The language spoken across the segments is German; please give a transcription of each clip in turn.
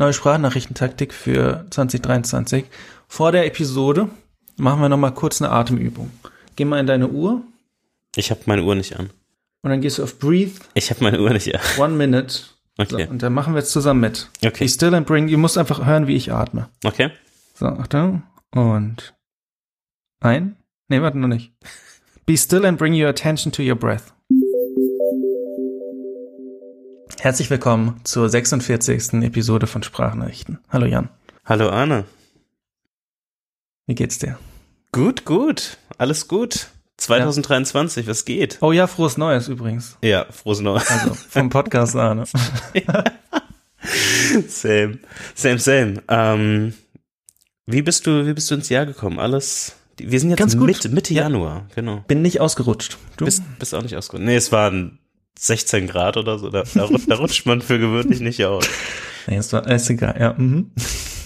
neue Sprachnachrichtentaktik für 2023. Vor der Episode machen wir nochmal kurz eine Atemübung. Geh mal in deine Uhr. Ich habe meine Uhr nicht an. Und dann gehst du auf Breathe. Ich habe meine Uhr nicht an. One minute. Okay. So, und dann machen wir jetzt zusammen mit. Okay. Be still and bring, du musst einfach hören, wie ich atme. Okay. So, Achtung. Und ein. Nee, warte noch nicht. Be still and bring your attention to your breath. Herzlich willkommen zur 46. Episode von Sprachnachrichten. Hallo Jan. Hallo Arne. Wie geht's dir? Gut, gut. Alles gut. 2023, was geht? Oh ja, frohes Neues übrigens. Ja, frohes Neues. Also vom Podcast Arne. same. Same, same. Ähm, wie bist du, wie bist du ins Jahr gekommen? Alles. Wir sind jetzt Ganz gut. Mitte, Mitte Ja. Januar, genau. Bin nicht ausgerutscht. Du? Bist, bist auch nicht ausgerutscht. Nee, es waren 16 Grad oder so. Da, da, da rutscht man für gewöhnlich nicht aus. nee, ist, ist egal. Ja, mhm.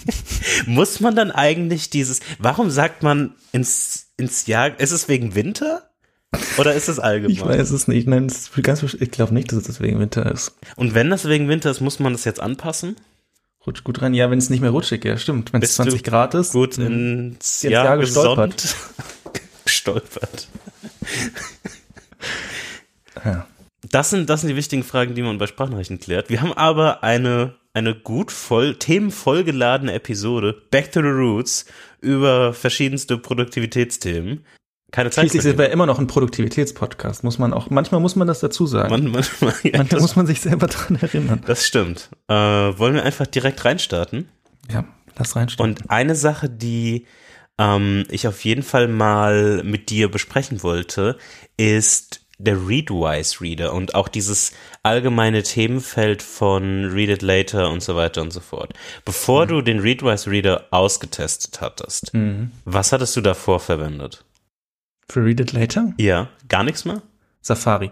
Muss man dann eigentlich dieses, warum sagt man ins, ins Jahr, ist es wegen Winter? Oder ist es allgemein? Ich weiß es nicht. Nein, es ganz, ich glaube nicht, dass es deswegen Winter ist. Und wenn das wegen Winter ist, muss man das jetzt anpassen? Rutscht gut rein. Ja, wenn es nicht mehr rutschig ist, stimmt. Wenn es Bist du 20 Grad ist. Gut ins Jahr, Jahr gestolpert. gestolpert. Ja. Das sind, das sind die wichtigen Fragen, die man bei Sprachnachrichten klärt. Wir haben aber eine, eine gut voll, themenvollgeladene Episode, Back to the Roots, über verschiedenste Produktivitätsthemen. Keine Zeit. Schließlich sind wir immer noch ein Produktivitätspodcast, muss man auch, manchmal muss man das dazu sagen. Man, manchmal, ja, manchmal das, muss man sich selber dran erinnern. das stimmt. Äh, wollen wir einfach direkt reinstarten? Ja, lass reinstellen. Und eine Sache, die ähm, ich auf jeden Fall mal mit dir besprechen wollte, ist der Readwise Reader und auch dieses allgemeine Themenfeld von Read It Later und so weiter und so fort. Bevor du den Readwise Reader ausgetestet hattest, Mhm. was hattest du davor verwendet? Für Read It Later? Ja, gar nichts mehr? Safari.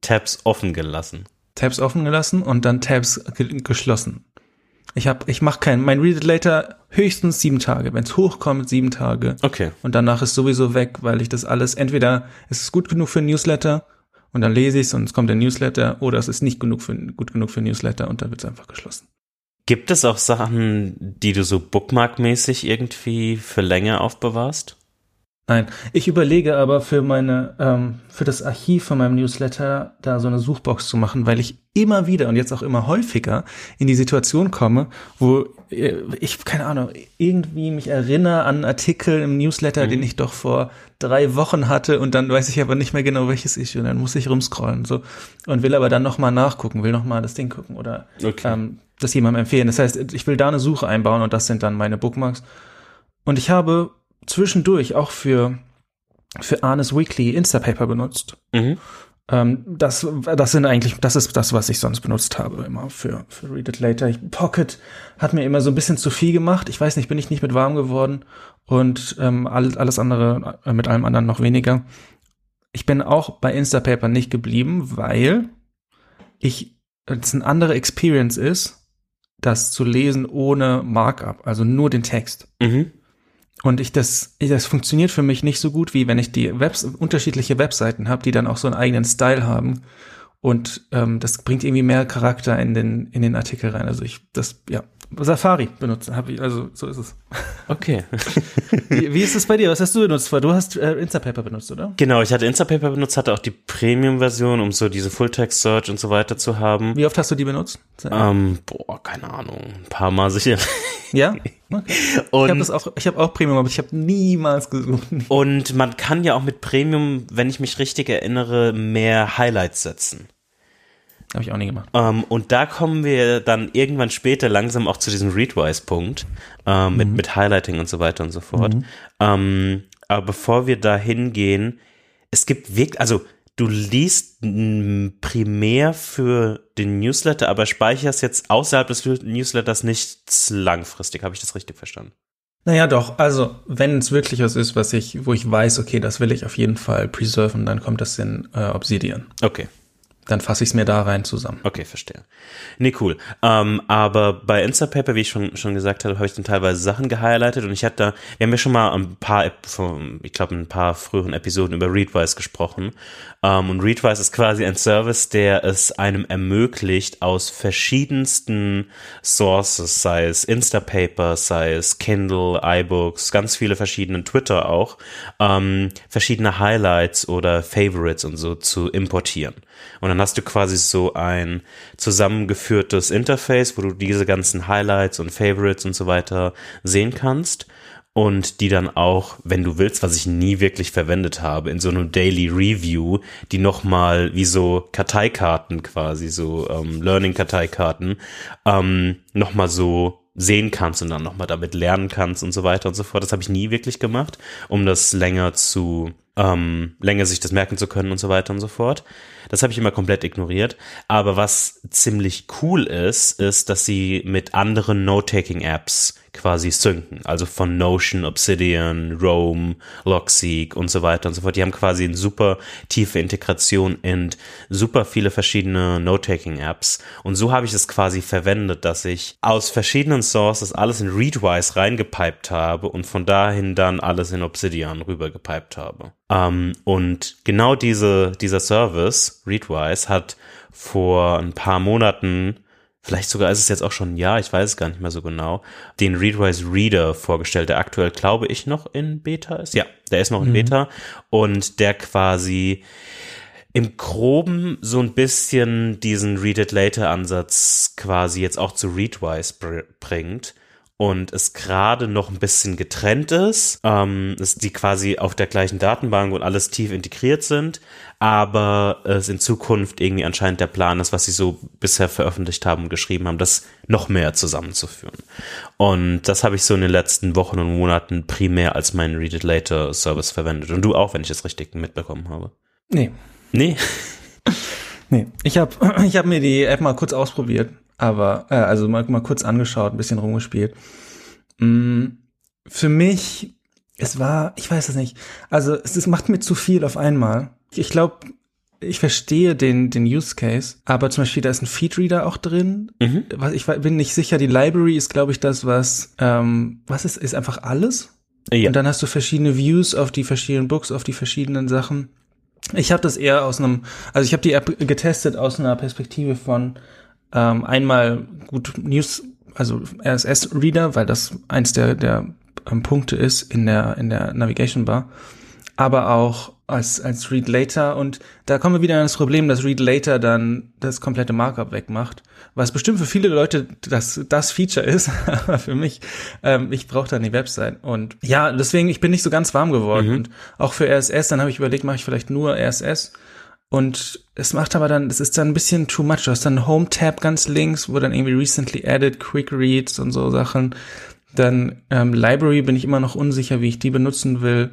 Tabs offen gelassen. Tabs offen gelassen und dann Tabs ge geschlossen. Ich hab, ich mach keinen, mein Read It Later höchstens sieben Tage. Wenn es hochkommt, sieben Tage. Okay. Und danach ist sowieso weg, weil ich das alles, entweder es ist gut genug für ein Newsletter und dann lese ich es und es kommt der Newsletter oder es ist nicht genug für, gut genug für ein Newsletter und dann wird es einfach geschlossen. Gibt es auch Sachen, die du so bookmarkmäßig irgendwie für länger aufbewahrst? Nein, ich überlege aber für meine, ähm, für das Archiv von meinem Newsletter da so eine Suchbox zu machen, weil ich immer wieder und jetzt auch immer häufiger in die Situation komme, wo äh, ich, keine Ahnung, irgendwie mich erinnere an einen Artikel im Newsletter, den ich doch vor drei Wochen hatte und dann weiß ich aber nicht mehr genau, welches Issue und dann muss ich rumscrollen so und will aber dann nochmal nachgucken, will nochmal das Ding gucken oder Okay. ähm, das jemandem empfehlen. Das heißt, ich will da eine Suche einbauen und das sind dann meine Bookmarks. Und ich habe zwischendurch auch für, für Arnes Weekly Instapaper benutzt. Mhm. Ähm, das, das sind eigentlich, das ist das, was ich sonst benutzt habe, immer für, für Read It Later. Ich, Pocket hat mir immer so ein bisschen zu viel gemacht. Ich weiß nicht, bin ich nicht mit warm geworden und ähm, alles, alles andere, äh, mit allem anderen noch weniger. Ich bin auch bei Instapaper nicht geblieben, weil ich, es eine andere Experience ist, das zu lesen ohne Markup, also nur den Text. Mhm. Und ich das, das funktioniert für mich nicht so gut, wie wenn ich die Webs unterschiedliche Webseiten habe, die dann auch so einen eigenen Style haben. Und ähm, das bringt irgendwie mehr Charakter in den, in den Artikel rein. Also ich, das, ja, Safari benutze, habe ich, also so ist es. Okay. Wie, wie ist es bei dir? Was hast du benutzt? Du hast äh, Instapaper benutzt, oder? Genau, ich hatte Instapaper benutzt, hatte auch die Premium-Version, um so diese Full-Text-Search und so weiter zu haben. Wie oft hast du die benutzt? Ähm, boah, keine Ahnung, ein paar Mal sicher. Ja? Okay. Ich habe Und, das auch, ich habe auch Premium, aber ich habe niemals gesucht. und man kann ja auch mit Premium, wenn ich mich richtig erinnere, mehr Highlights setzen. Habe ich auch nie gemacht. Ähm, und da kommen wir dann irgendwann später langsam auch zu diesem Readwise-Punkt ähm, mit, mit Highlighting und so weiter und so fort. Ähm, aber bevor wir da hingehen, es gibt wirklich, also du liest primär für den Newsletter, aber speicherst jetzt außerhalb des Newsletters nichts langfristig. Habe ich das richtig verstanden? Naja, doch. Also, wenn es wirklich was ist, was ich, wo ich weiß, okay, das will ich auf jeden Fall preserven, dann kommt das in äh, Obsidian. Okay. Dann fasse ich es mir da rein zusammen. Okay, verstehe. Nee, cool. Ähm, aber bei Instapaper, wie ich schon, schon gesagt habe, habe ich dann teilweise Sachen gehighlightet und ich hatte da, wir haben ja schon mal ein paar, ich glaube, ein paar früheren Episoden über Readwise gesprochen. Ähm, und Readwise ist quasi ein Service, der es einem ermöglicht, aus verschiedensten Sources, sei es Instapaper, sei es Kindle, iBooks, ganz viele verschiedene Twitter auch, ähm, verschiedene Highlights oder Favorites und so zu importieren. Und dann hast du quasi so ein zusammengeführtes Interface, wo du diese ganzen Highlights und Favorites und so weiter sehen kannst und die dann auch, wenn du willst, was ich nie wirklich verwendet habe, in so einem Daily Review, die nochmal wie so Karteikarten quasi, so ähm, Learning-Karteikarten, ähm, nochmal so sehen kannst und dann nochmal damit lernen kannst und so weiter und so fort. Das habe ich nie wirklich gemacht, um das länger zu, ähm, länger sich das merken zu können und so weiter und so fort. Das habe ich immer komplett ignoriert. Aber was ziemlich cool ist, ist, dass sie mit anderen Note-Taking-Apps quasi synken. Also von Notion, Obsidian, Roam, Logseek und so weiter und so fort. Die haben quasi eine super tiefe Integration in super viele verschiedene Note-Taking-Apps. Und so habe ich es quasi verwendet, dass ich aus verschiedenen Sources alles in Readwise reingepiped habe und von dahin dann alles in Obsidian rübergepiped habe. Ähm, und genau diese, dieser Service, Readwise, hat vor ein paar Monaten vielleicht sogar ist es jetzt auch schon ein Jahr, ich weiß es gar nicht mehr so genau, den Readwise Reader vorgestellt, der aktuell, glaube ich, noch in Beta ist. Ja, der ist noch in mhm. Beta und der quasi im Groben so ein bisschen diesen Read It Later Ansatz quasi jetzt auch zu Readwise br bringt und es gerade noch ein bisschen getrennt ist, ähm, dass die quasi auf der gleichen Datenbank und alles tief integriert sind, aber es in Zukunft irgendwie anscheinend der Plan ist, was sie so bisher veröffentlicht haben und geschrieben haben, das noch mehr zusammenzuführen. Und das habe ich so in den letzten Wochen und Monaten primär als meinen Read It Later Service verwendet. Und du auch, wenn ich es richtig mitbekommen habe. Nee. Nee? Nee. Ich habe ich hab mir die App mal kurz ausprobiert aber äh, also mal, mal kurz angeschaut, ein bisschen rumgespielt. Mm, für mich, es war, ich weiß es nicht, also es, es macht mir zu viel auf einmal. Ich glaube, ich verstehe den, den Use Case, aber zum Beispiel, da ist ein Feedreader auch drin. Mhm. Was, ich bin nicht sicher, die Library ist, glaube ich, das, was, ähm, was ist, ist einfach alles. Ja. Und dann hast du verschiedene Views auf die verschiedenen Books, auf die verschiedenen Sachen. Ich habe das eher aus einem, also ich habe die App getestet aus einer Perspektive von, ähm, einmal gut News, also RSS-Reader, weil das eins der, der ähm, Punkte ist in der, in der Navigation Bar, aber auch als, als Read Later. Und da kommen wir wieder an das Problem, dass Read Later dann das komplette Markup wegmacht, was bestimmt für viele Leute das, das Feature ist, aber für mich, ähm, ich brauche dann die Website und ja, deswegen, ich bin nicht so ganz warm geworden mhm. und auch für RSS, dann habe ich überlegt, mache ich vielleicht nur RSS und es macht aber dann, es ist dann ein bisschen too much. Du hast dann Home Tab ganz links, wo dann irgendwie recently added, Quick Reads und so Sachen. Dann ähm, Library bin ich immer noch unsicher, wie ich die benutzen will.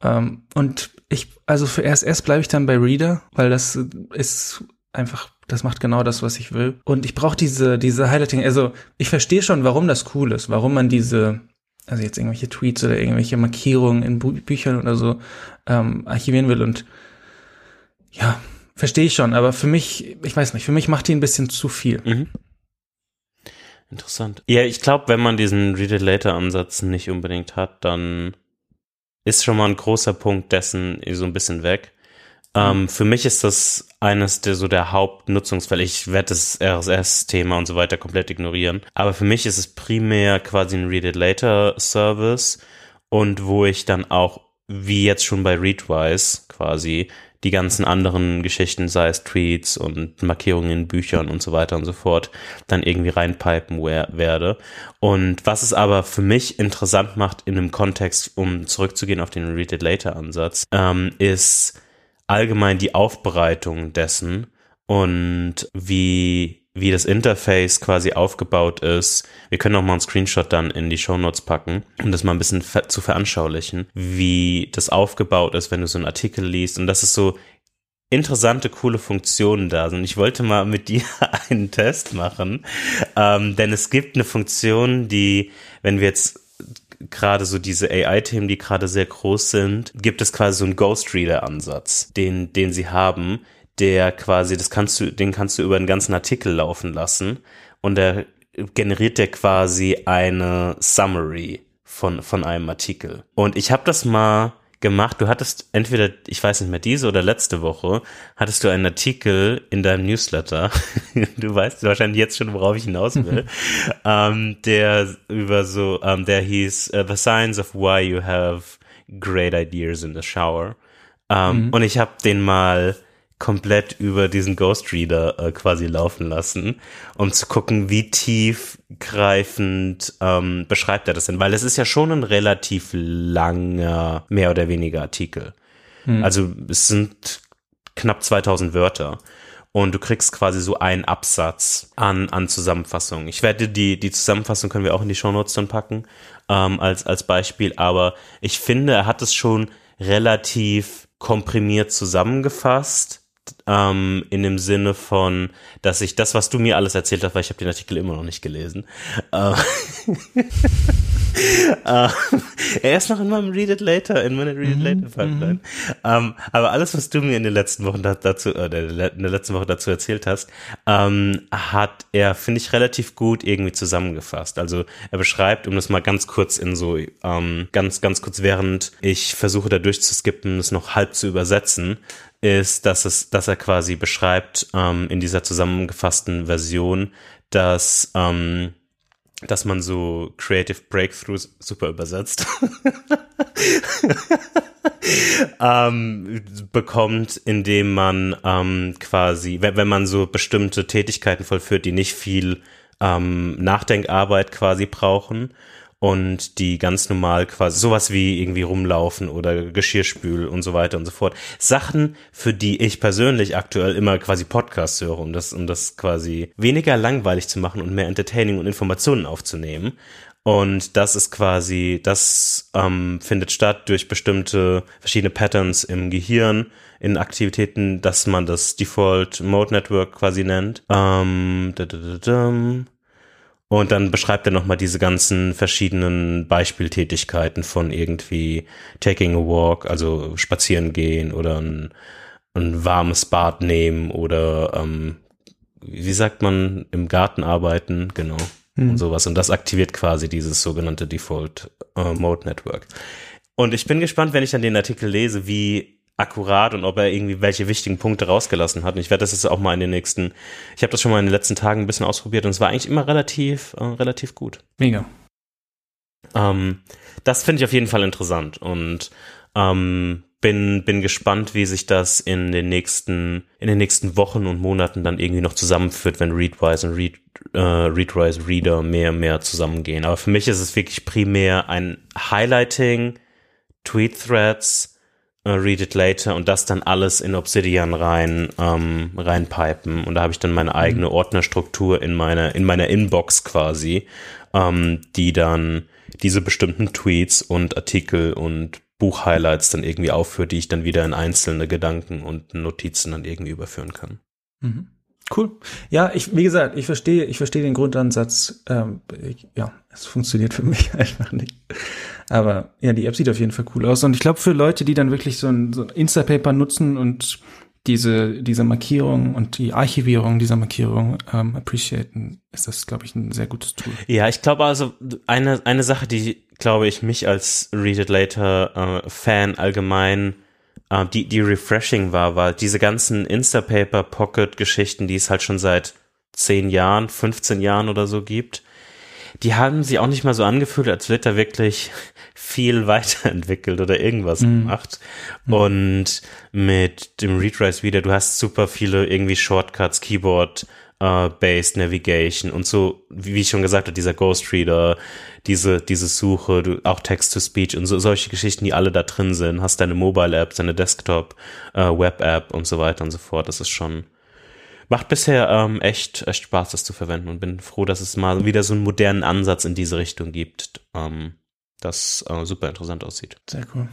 Ähm, und ich, also für RSS bleibe ich dann bei Reader, weil das ist einfach, das macht genau das, was ich will. Und ich brauche diese, diese Highlighting. Also ich verstehe schon, warum das cool ist, warum man diese, also jetzt irgendwelche Tweets oder irgendwelche Markierungen in Bü Büchern oder so ähm, archivieren will und ja, verstehe ich schon, aber für mich, ich weiß nicht, für mich macht die ein bisschen zu viel. Mhm. Interessant. Ja, ich glaube, wenn man diesen Read It Later Ansatz nicht unbedingt hat, dann ist schon mal ein großer Punkt dessen so ein bisschen weg. Ähm, für mich ist das eines der so der Hauptnutzungsfälle. Ich werde das RSS-Thema und so weiter komplett ignorieren. Aber für mich ist es primär quasi ein Read It Later Service und wo ich dann auch, wie jetzt schon bei Readwise quasi, die ganzen anderen Geschichten, sei es Tweets und Markierungen in Büchern und so weiter und so fort, dann irgendwie reinpipen werde. Und was es aber für mich interessant macht in einem Kontext, um zurückzugehen auf den Read It Later Ansatz, ähm, ist allgemein die Aufbereitung dessen und wie wie das Interface quasi aufgebaut ist. Wir können auch mal einen Screenshot dann in die Show Notes packen, um das mal ein bisschen zu veranschaulichen, wie das aufgebaut ist, wenn du so einen Artikel liest. Und das ist so interessante, coole Funktionen da sind. Ich wollte mal mit dir einen Test machen, ähm, denn es gibt eine Funktion, die, wenn wir jetzt gerade so diese AI-Themen, die gerade sehr groß sind, gibt es quasi so einen Ghostreader-Ansatz, den, den sie haben, der quasi, das kannst du, den kannst du über einen ganzen Artikel laufen lassen und der generiert dir quasi eine Summary von, von einem Artikel. Und ich habe das mal gemacht. Du hattest entweder, ich weiß nicht mehr, diese oder letzte Woche, hattest du einen Artikel in deinem Newsletter. du weißt wahrscheinlich jetzt schon, worauf ich hinaus will. ähm, der über so, ähm, der hieß uh, The Signs of Why You Have Great Ideas in the Shower. Ähm, mhm. Und ich habe den mal komplett über diesen Ghost Reader äh, quasi laufen lassen, um zu gucken, wie tiefgreifend ähm, beschreibt er das denn, weil es ist ja schon ein relativ langer, mehr oder weniger Artikel. Hm. Also es sind knapp 2000 Wörter und du kriegst quasi so einen Absatz an, an Zusammenfassung. Ich werde die, die Zusammenfassung können wir auch in die Shownotes dann packen, ähm, als, als Beispiel, aber ich finde, er hat es schon relativ komprimiert zusammengefasst ähm, in dem Sinne von, dass ich das, was du mir alles erzählt hast, weil ich habe den Artikel immer noch nicht gelesen. Äh, äh, er ist noch in meinem Read It Later, in meiner Read It Later mhm, Pipeline. Mhm. Ähm, aber alles, was du mir in den letzten Wochen dazu, äh, in der letzten Woche dazu erzählt hast, ähm, hat er, finde ich, relativ gut irgendwie zusammengefasst. Also er beschreibt, um das mal ganz kurz in so, ähm, ganz, ganz kurz, während ich versuche da durchzuskippen, es noch halb zu übersetzen, ist, dass es, dass er quasi beschreibt ähm, in dieser zusammengefassten Version, dass ähm, dass man so Creative Breakthroughs super übersetzt ähm, bekommt, indem man ähm, quasi, wenn, wenn man so bestimmte Tätigkeiten vollführt, die nicht viel ähm, Nachdenkarbeit quasi brauchen und die ganz normal quasi sowas wie irgendwie rumlaufen oder Geschirrspül und so weiter und so fort. Sachen, für die ich persönlich aktuell immer quasi Podcasts höre, um das, um das quasi weniger langweilig zu machen und mehr Entertaining und Informationen aufzunehmen. Und das ist quasi, das ähm, findet statt durch bestimmte verschiedene Patterns im Gehirn, in Aktivitäten, dass man das Default Mode Network quasi nennt. Ähm, da, da, da, da. Und dann beschreibt er nochmal diese ganzen verschiedenen Beispieltätigkeiten von irgendwie taking a walk, also spazieren gehen oder ein, ein warmes Bad nehmen oder ähm, wie sagt man, im Garten arbeiten, genau. Mhm. Und sowas. Und das aktiviert quasi dieses sogenannte Default äh, Mode Network. Und ich bin gespannt, wenn ich dann den Artikel lese, wie akkurat und ob er irgendwie welche wichtigen Punkte rausgelassen hat. Und ich werde das jetzt auch mal in den nächsten, ich habe das schon mal in den letzten Tagen ein bisschen ausprobiert und es war eigentlich immer relativ, äh, relativ gut. Mega. Ähm, das finde ich auf jeden Fall interessant und ähm, bin, bin gespannt, wie sich das in den nächsten, in den nächsten Wochen und Monaten dann irgendwie noch zusammenführt, wenn Readwise und Read, äh, Readwise Reader mehr und mehr zusammengehen. Aber für mich ist es wirklich primär ein Highlighting, Tweet Threads, Read It Later und das dann alles in Obsidian rein ähm, reinpipen und da habe ich dann meine eigene mhm. Ordnerstruktur in meiner in meiner Inbox quasi, ähm, die dann diese bestimmten Tweets und Artikel und Buchhighlights dann irgendwie aufführt, die ich dann wieder in einzelne Gedanken und Notizen dann irgendwie überführen kann. Mhm. Cool. Ja, ich, wie gesagt, ich verstehe, ich verstehe den Grundansatz. Ähm, ich, ja, es funktioniert für mich einfach nicht. Aber ja, die App sieht auf jeden Fall cool aus. Und ich glaube, für Leute, die dann wirklich so ein, so ein Instapaper nutzen und diese, diese Markierung und die Archivierung dieser Markierung ähm, appreciaten, ist das, glaube ich, ein sehr gutes Tool. Ja, ich glaube also, eine, eine Sache, die, glaube ich, mich als Read It Later äh, Fan allgemein äh, die, die refreshing war, war diese ganzen Instapaper Pocket Geschichten, die es halt schon seit zehn Jahren, 15 Jahren oder so gibt, die haben sich auch nicht mal so angefühlt, als wird da wirklich viel weiterentwickelt oder irgendwas mhm. gemacht. Mhm. Und mit dem Readrise wieder, du hast super viele irgendwie Shortcuts, Keyboard, uh, Based Navigation und so, wie ich schon gesagt habe, dieser Ghost Reader, diese, diese Suche, du, auch Text-to-Speech und so, solche Geschichten, die alle da drin sind, hast deine Mobile-App, deine Desktop, uh, Web-App und so weiter und so fort. Das ist schon, macht bisher ähm, echt, echt Spaß, das zu verwenden und bin froh, dass es mal wieder so einen modernen Ansatz in diese Richtung gibt, ähm, das äh, super interessant aussieht. Sehr cool.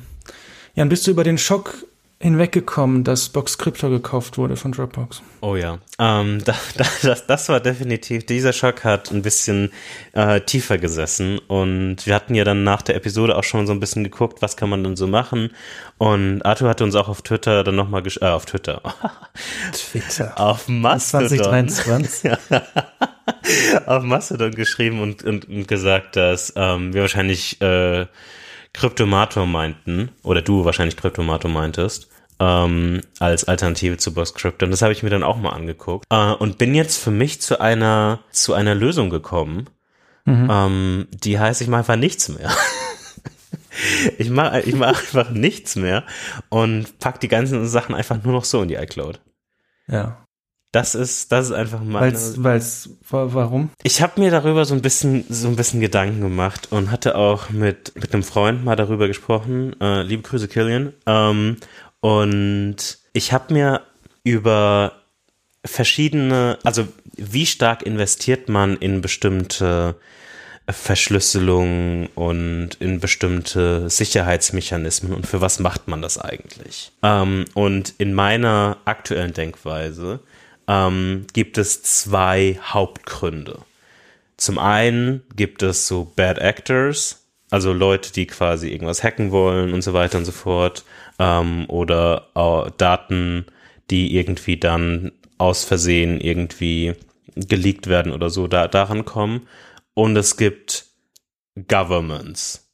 Jan, bist du über den Schock hinweggekommen, dass Boxcryptor gekauft wurde von Dropbox. Oh ja, ähm, da, da, das, das war definitiv, dieser Schock hat ein bisschen äh, tiefer gesessen und wir hatten ja dann nach der Episode auch schon so ein bisschen geguckt, was kann man denn so machen und Arthur hatte uns auch auf Twitter dann nochmal, äh, auf Twitter, Twitter, auf Mastodon, 2023. auf Mastodon geschrieben und, und, und gesagt, dass ähm, wir wahrscheinlich äh, Kryptomator meinten, oder du wahrscheinlich Kryptomator meintest, ähm, als Alternative zu Boxcrypto. Und das habe ich mir dann auch mal angeguckt. Äh, und bin jetzt für mich zu einer, zu einer Lösung gekommen. Mhm. Ähm, die heißt, ich mache einfach nichts mehr. ich mache ich mach einfach nichts mehr und pack die ganzen Sachen einfach nur noch so in die iCloud. Ja. Das ist, das ist einfach mal. Weil's, weil's, warum? Ich habe mir darüber so ein bisschen, so ein bisschen Gedanken gemacht und hatte auch mit mit einem Freund mal darüber gesprochen. Äh, liebe Grüße, Killian. Ähm, und ich habe mir über verschiedene, also wie stark investiert man in bestimmte Verschlüsselung und in bestimmte Sicherheitsmechanismen und für was macht man das eigentlich? Ähm, und in meiner aktuellen Denkweise ähm, gibt es zwei Hauptgründe. Zum einen gibt es so Bad Actors, also Leute, die quasi irgendwas hacken wollen und so weiter und so fort, ähm, oder äh, Daten, die irgendwie dann aus Versehen irgendwie geleakt werden oder so, da, daran kommen. Und es gibt Governments,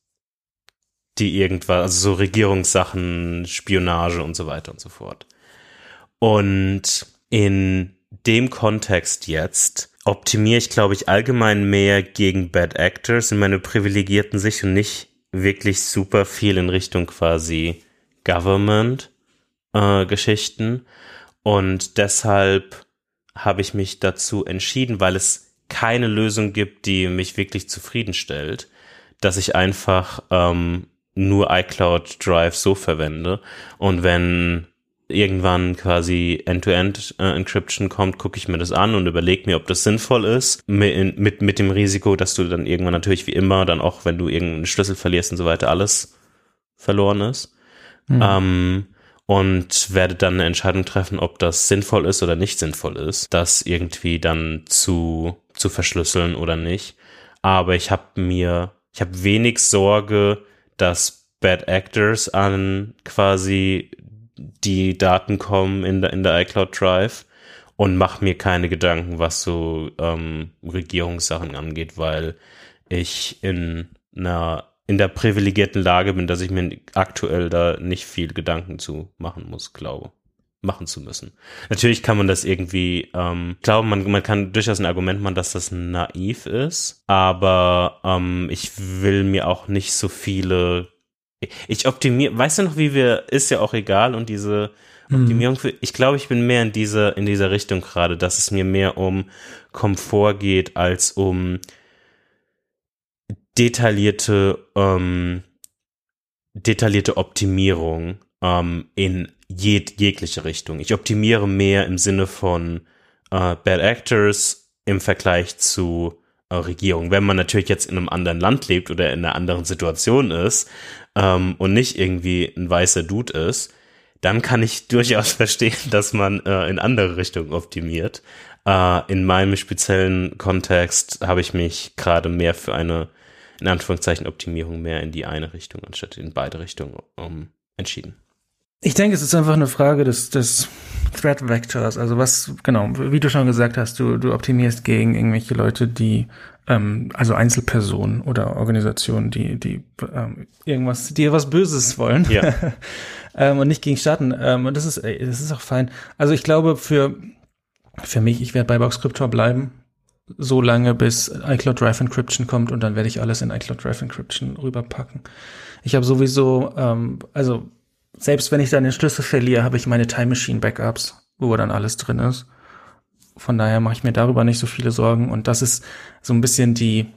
die irgendwas, also so Regierungssachen, Spionage und so weiter und so fort. Und in dem Kontext jetzt optimiere ich, glaube ich, allgemein mehr gegen Bad Actors in meine privilegierten Sicht und nicht wirklich super viel in Richtung quasi Government äh. Und deshalb habe ich mich dazu entschieden, weil es keine Lösung gibt, die mich wirklich zufriedenstellt, dass ich einfach ähm, nur iCloud Drive so verwende. Und wenn irgendwann quasi End-to-End-Encryption äh, kommt, gucke ich mir das an und überlege mir, ob das sinnvoll ist, mit, mit, mit dem Risiko, dass du dann irgendwann natürlich wie immer, dann auch wenn du irgendeinen Schlüssel verlierst und so weiter, alles verloren ist. Mhm. Ähm, und werde dann eine Entscheidung treffen, ob das sinnvoll ist oder nicht sinnvoll ist, das irgendwie dann zu, zu verschlüsseln oder nicht. Aber ich habe mir, ich habe wenig Sorge, dass Bad Actors an quasi die Daten kommen in der, in der iCloud Drive und mache mir keine Gedanken, was so ähm, Regierungssachen angeht, weil ich in einer in der privilegierten Lage bin, dass ich mir aktuell da nicht viel Gedanken zu machen muss, glaube machen zu müssen. Natürlich kann man das irgendwie, ähm, glaube, man, man kann durchaus ein Argument machen, dass das naiv ist, aber ähm, ich will mir auch nicht so viele ich optimiere, weißt du noch, wie wir, ist ja auch egal und diese mhm. Optimierung für, ich glaube, ich bin mehr in dieser, in dieser Richtung gerade, dass es mir mehr um Komfort geht als um detaillierte, ähm, detaillierte Optimierung ähm, in jeg jegliche Richtung. Ich optimiere mehr im Sinne von äh, Bad Actors im Vergleich zu äh, Regierung. Wenn man natürlich jetzt in einem anderen Land lebt oder in einer anderen Situation ist, ähm, und nicht irgendwie ein weißer Dude ist, dann kann ich durchaus verstehen, dass man äh, in andere Richtungen optimiert. Äh, in meinem speziellen Kontext habe ich mich gerade mehr für eine, in Anführungszeichen, Optimierung mehr in die eine Richtung anstatt in beide Richtungen um, entschieden. Ich denke, es ist einfach eine Frage des, des Threat Vectors. Also was, genau, wie du schon gesagt hast, du, du optimierst gegen irgendwelche Leute, die ähm, also Einzelpersonen oder Organisationen, die, die ähm, irgendwas, die was Böses wollen. Ja. ähm, und nicht gegen Staaten. Ähm, und das ist, ey, das ist auch fein. Also ich glaube, für, für mich, ich werde bei Boxcryptor bleiben, so lange bis iCloud Drive Encryption kommt und dann werde ich alles in iCloud Drive Encryption rüberpacken. Ich habe sowieso, ähm, also selbst wenn ich dann den Schlüssel verliere, habe ich meine Time Machine Backups, wo dann alles drin ist. Von daher mache ich mir darüber nicht so viele Sorgen. Und das ist so ein bisschen die,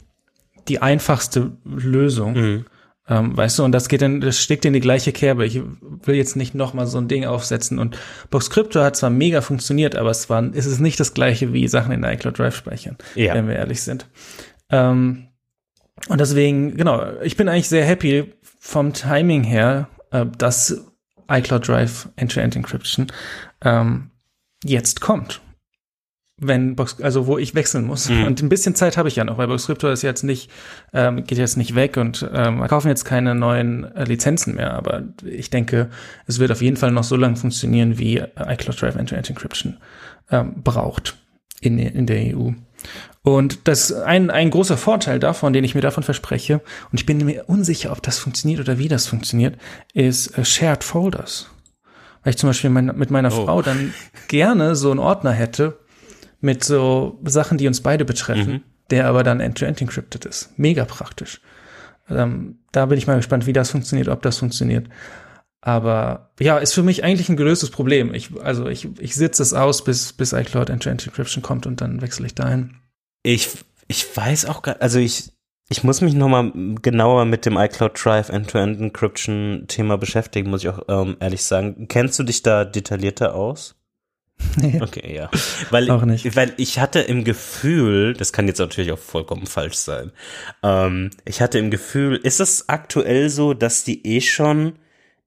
die einfachste Lösung. Mhm. Ähm, weißt du, und das geht dann, das steckt in die gleiche Kerbe. Ich will jetzt nicht nochmal so ein Ding aufsetzen. Und Boxcrypto hat zwar mega funktioniert, aber es war, ist es nicht das gleiche wie Sachen in iCloud Drive speichern, ja. wenn wir ehrlich sind. Ähm, und deswegen, genau, ich bin eigentlich sehr happy vom Timing her, äh, dass iCloud Drive End-to-End Encryption ähm, jetzt kommt. Wenn Box, also wo ich wechseln muss. Mhm. Und ein bisschen Zeit habe ich ja noch, weil Boxcryptor ist jetzt nicht, ähm, geht jetzt nicht weg und ähm, wir kaufen jetzt keine neuen äh, Lizenzen mehr. Aber ich denke, es wird auf jeden Fall noch so lange funktionieren, wie iCloud Drive End-to-End Encryption ähm, braucht in, in der EU. Und das ein, ein großer Vorteil davon, den ich mir davon verspreche, und ich bin mir unsicher, ob das funktioniert oder wie das funktioniert, ist uh, Shared Folders. Weil ich zum Beispiel mein, mit meiner oh. Frau dann gerne so einen Ordner hätte mit so Sachen, die uns beide betreffen, mhm. der aber dann end-to-end -end encrypted ist. Mega praktisch. Ähm, da bin ich mal gespannt, wie das funktioniert, ob das funktioniert. Aber ja, ist für mich eigentlich ein gelöstes Problem. Ich, also ich, ich sitze es aus, bis, bis iCloud End-to-End Encryption kommt und dann wechsle ich dahin. Ich, ich weiß auch gar, also ich, ich muss mich nochmal genauer mit dem iCloud Drive End-to-End Encryption Thema beschäftigen, muss ich auch ähm, ehrlich sagen. Kennst du dich da detaillierter aus? Nee. Okay, ja. Weil, auch nicht. weil ich hatte im Gefühl, das kann jetzt natürlich auch vollkommen falsch sein, ähm, ich hatte im Gefühl, ist es aktuell so, dass die eh schon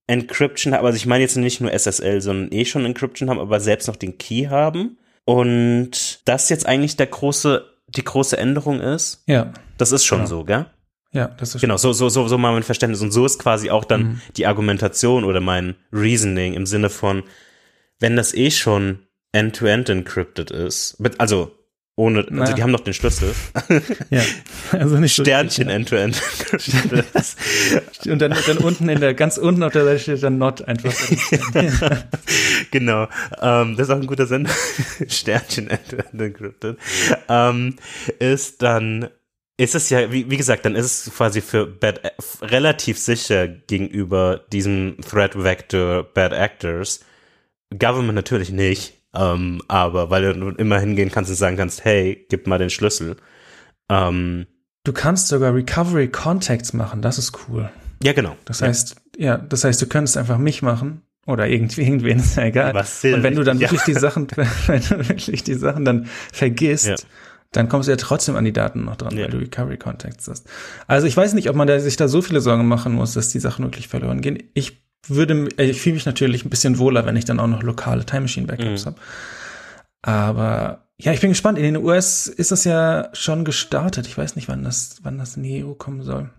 Encryption haben, also ich meine jetzt nicht nur SSL, sondern eh schon Encryption haben, aber selbst noch den Key haben. Und das jetzt eigentlich der große, die große Änderung ist. Ja. Das ist schon genau. so, gell? Ja, das ist genau so so so so mal mein Verständnis und so ist quasi auch dann mhm. die Argumentation oder mein Reasoning im Sinne von wenn das eh schon end-to-end -end encrypted ist, also ohne, also naja. die haben noch den Schlüssel. ja, also nicht Sternchen end-to-end. Und dann, dann unten in der, ganz unten auf der Seite steht dann not einfach. genau. Ähm, das ist auch ein guter Sinn. Sternchen end-to-end encrypted. Ähm, ist dann, ist es ja, wie, wie gesagt, dann ist es quasi für Bad, relativ sicher gegenüber diesem Threat Vector Bad Actors. Government natürlich nicht. Ähm, aber weil du immer hingehen kannst und sagen kannst, hey, gib mal den Schlüssel. Ähm, du kannst sogar Recovery Contacts machen, das ist cool. Ja, genau. Das heißt, ja, ja das heißt, du könntest einfach mich machen oder irgendwie irgendwen, ist ja egal. Was und wenn du dann wirklich die Sachen, wenn du wirklich die Sachen dann vergisst, ja. dann kommst du ja trotzdem an die Daten noch dran, ja. weil du Recovery Contacts hast. Also ich weiß nicht, ob man da, sich da so viele Sorgen machen muss, dass die Sachen wirklich verloren gehen. Ich würde, äh, ich fühle mich natürlich ein bisschen wohler, wenn ich dann auch noch lokale Time Machine Backups mhm. habe. Aber ja, ich bin gespannt. In den US ist das ja schon gestartet. Ich weiß nicht, wann das, wann das in die EU kommen soll.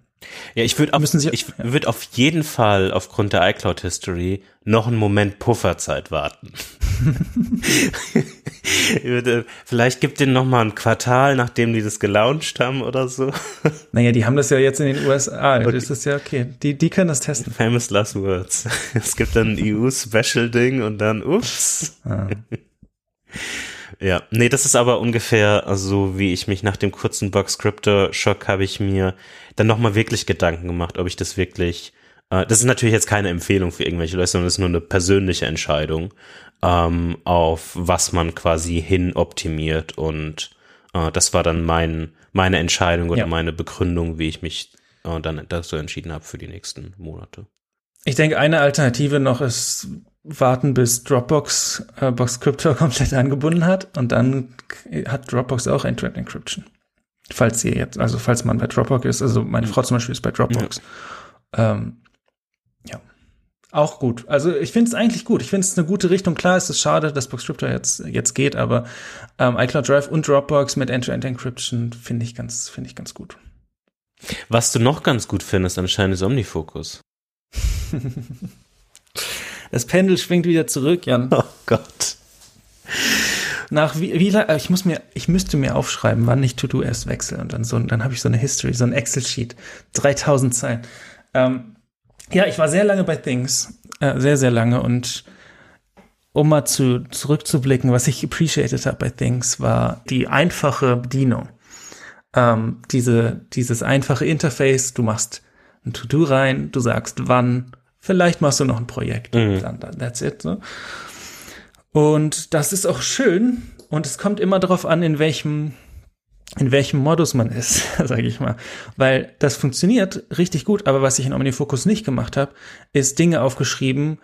Ja, ich würde auf, Sie, ich ja. würde auf jeden Fall aufgrund der iCloud History noch einen Moment Pufferzeit warten. würde, vielleicht gibt den noch mal ein Quartal, nachdem die das gelauncht haben oder so. Naja, die haben das ja jetzt in den USA. Okay. Das ist ja okay. Die, die können das testen. Famous last words. Es gibt dann ein EU-Special-Ding und dann, ups. Ah. Ja, nee, das ist aber ungefähr so, wie ich mich nach dem kurzen Bug-Scripter-Schock habe ich mir dann nochmal wirklich Gedanken gemacht, ob ich das wirklich, äh, das ist natürlich jetzt keine Empfehlung für irgendwelche Leute, sondern das ist nur eine persönliche Entscheidung, ähm, auf was man quasi hin optimiert und äh, das war dann mein, meine Entscheidung oder ja. meine Begründung, wie ich mich äh, dann dazu entschieden habe für die nächsten Monate. Ich denke, eine Alternative noch ist warten, bis Dropbox äh, Box Crypto komplett angebunden hat und dann hat Dropbox auch End-to-End Encryption. Falls ihr jetzt, also falls man bei Dropbox ist, also meine Frau zum Beispiel ist bei Dropbox. Ja. Ähm, ja. Auch gut. Also ich finde es eigentlich gut. Ich finde es eine gute Richtung. Klar ist es schade, dass Box Crypto jetzt, jetzt geht, aber ähm, iCloud Drive und Dropbox mit End-to-End -End Encryption finde ich ganz, finde ich ganz gut. Was du noch ganz gut findest, anscheinend ist Omnifocus. Das Pendel schwingt wieder zurück, Jan. Oh Gott. Nach wie, wie ich muss mir, ich müsste mir aufschreiben, wann ich To-Do erst wechsle und dann so, dann habe ich so eine History, so ein Excel-Sheet, 3000 Zeilen. Ähm, ja, ich war sehr lange bei Things, äh, sehr, sehr lange und um mal zu, zurückzublicken, was ich appreciated habe bei Things, war die einfache Bedienung. Ähm, diese, dieses einfache Interface, du machst ein To-Do rein, du sagst wann, Vielleicht machst du noch ein Projekt. Mhm. Dann, that's it. So. Und das ist auch schön. Und es kommt immer darauf an, in welchem in welchem Modus man ist, sage ich mal. Weil das funktioniert richtig gut, aber was ich in OmniFocus nicht gemacht habe, ist Dinge aufgeschrieben,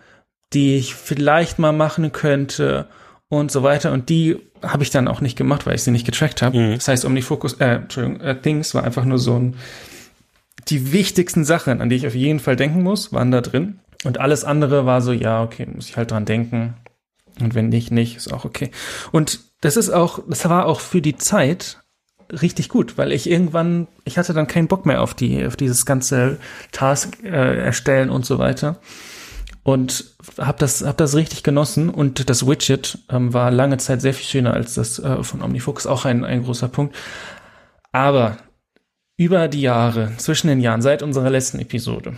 die ich vielleicht mal machen könnte und so weiter. Und die habe ich dann auch nicht gemacht, weil ich sie nicht getrackt habe. Mhm. Das heißt, OmniFocus, äh, Entschuldigung, äh, Things war einfach nur so ein die wichtigsten Sachen, an die ich auf jeden Fall denken muss, waren da drin. und alles andere war so, ja, okay, muss ich halt dran denken. Und wenn nicht, nicht, ist auch okay. Und das ist auch, das war auch für die Zeit richtig gut, weil ich irgendwann, ich hatte dann keinen Bock mehr auf die, auf dieses ganze Task äh, erstellen und so weiter. Und habe das, hab das richtig genossen und das Widget ähm, war lange Zeit sehr viel schöner als das äh, von OmniFocus, auch ein, ein großer Punkt. Aber über die Jahre, zwischen den Jahren, seit unserer letzten Episode,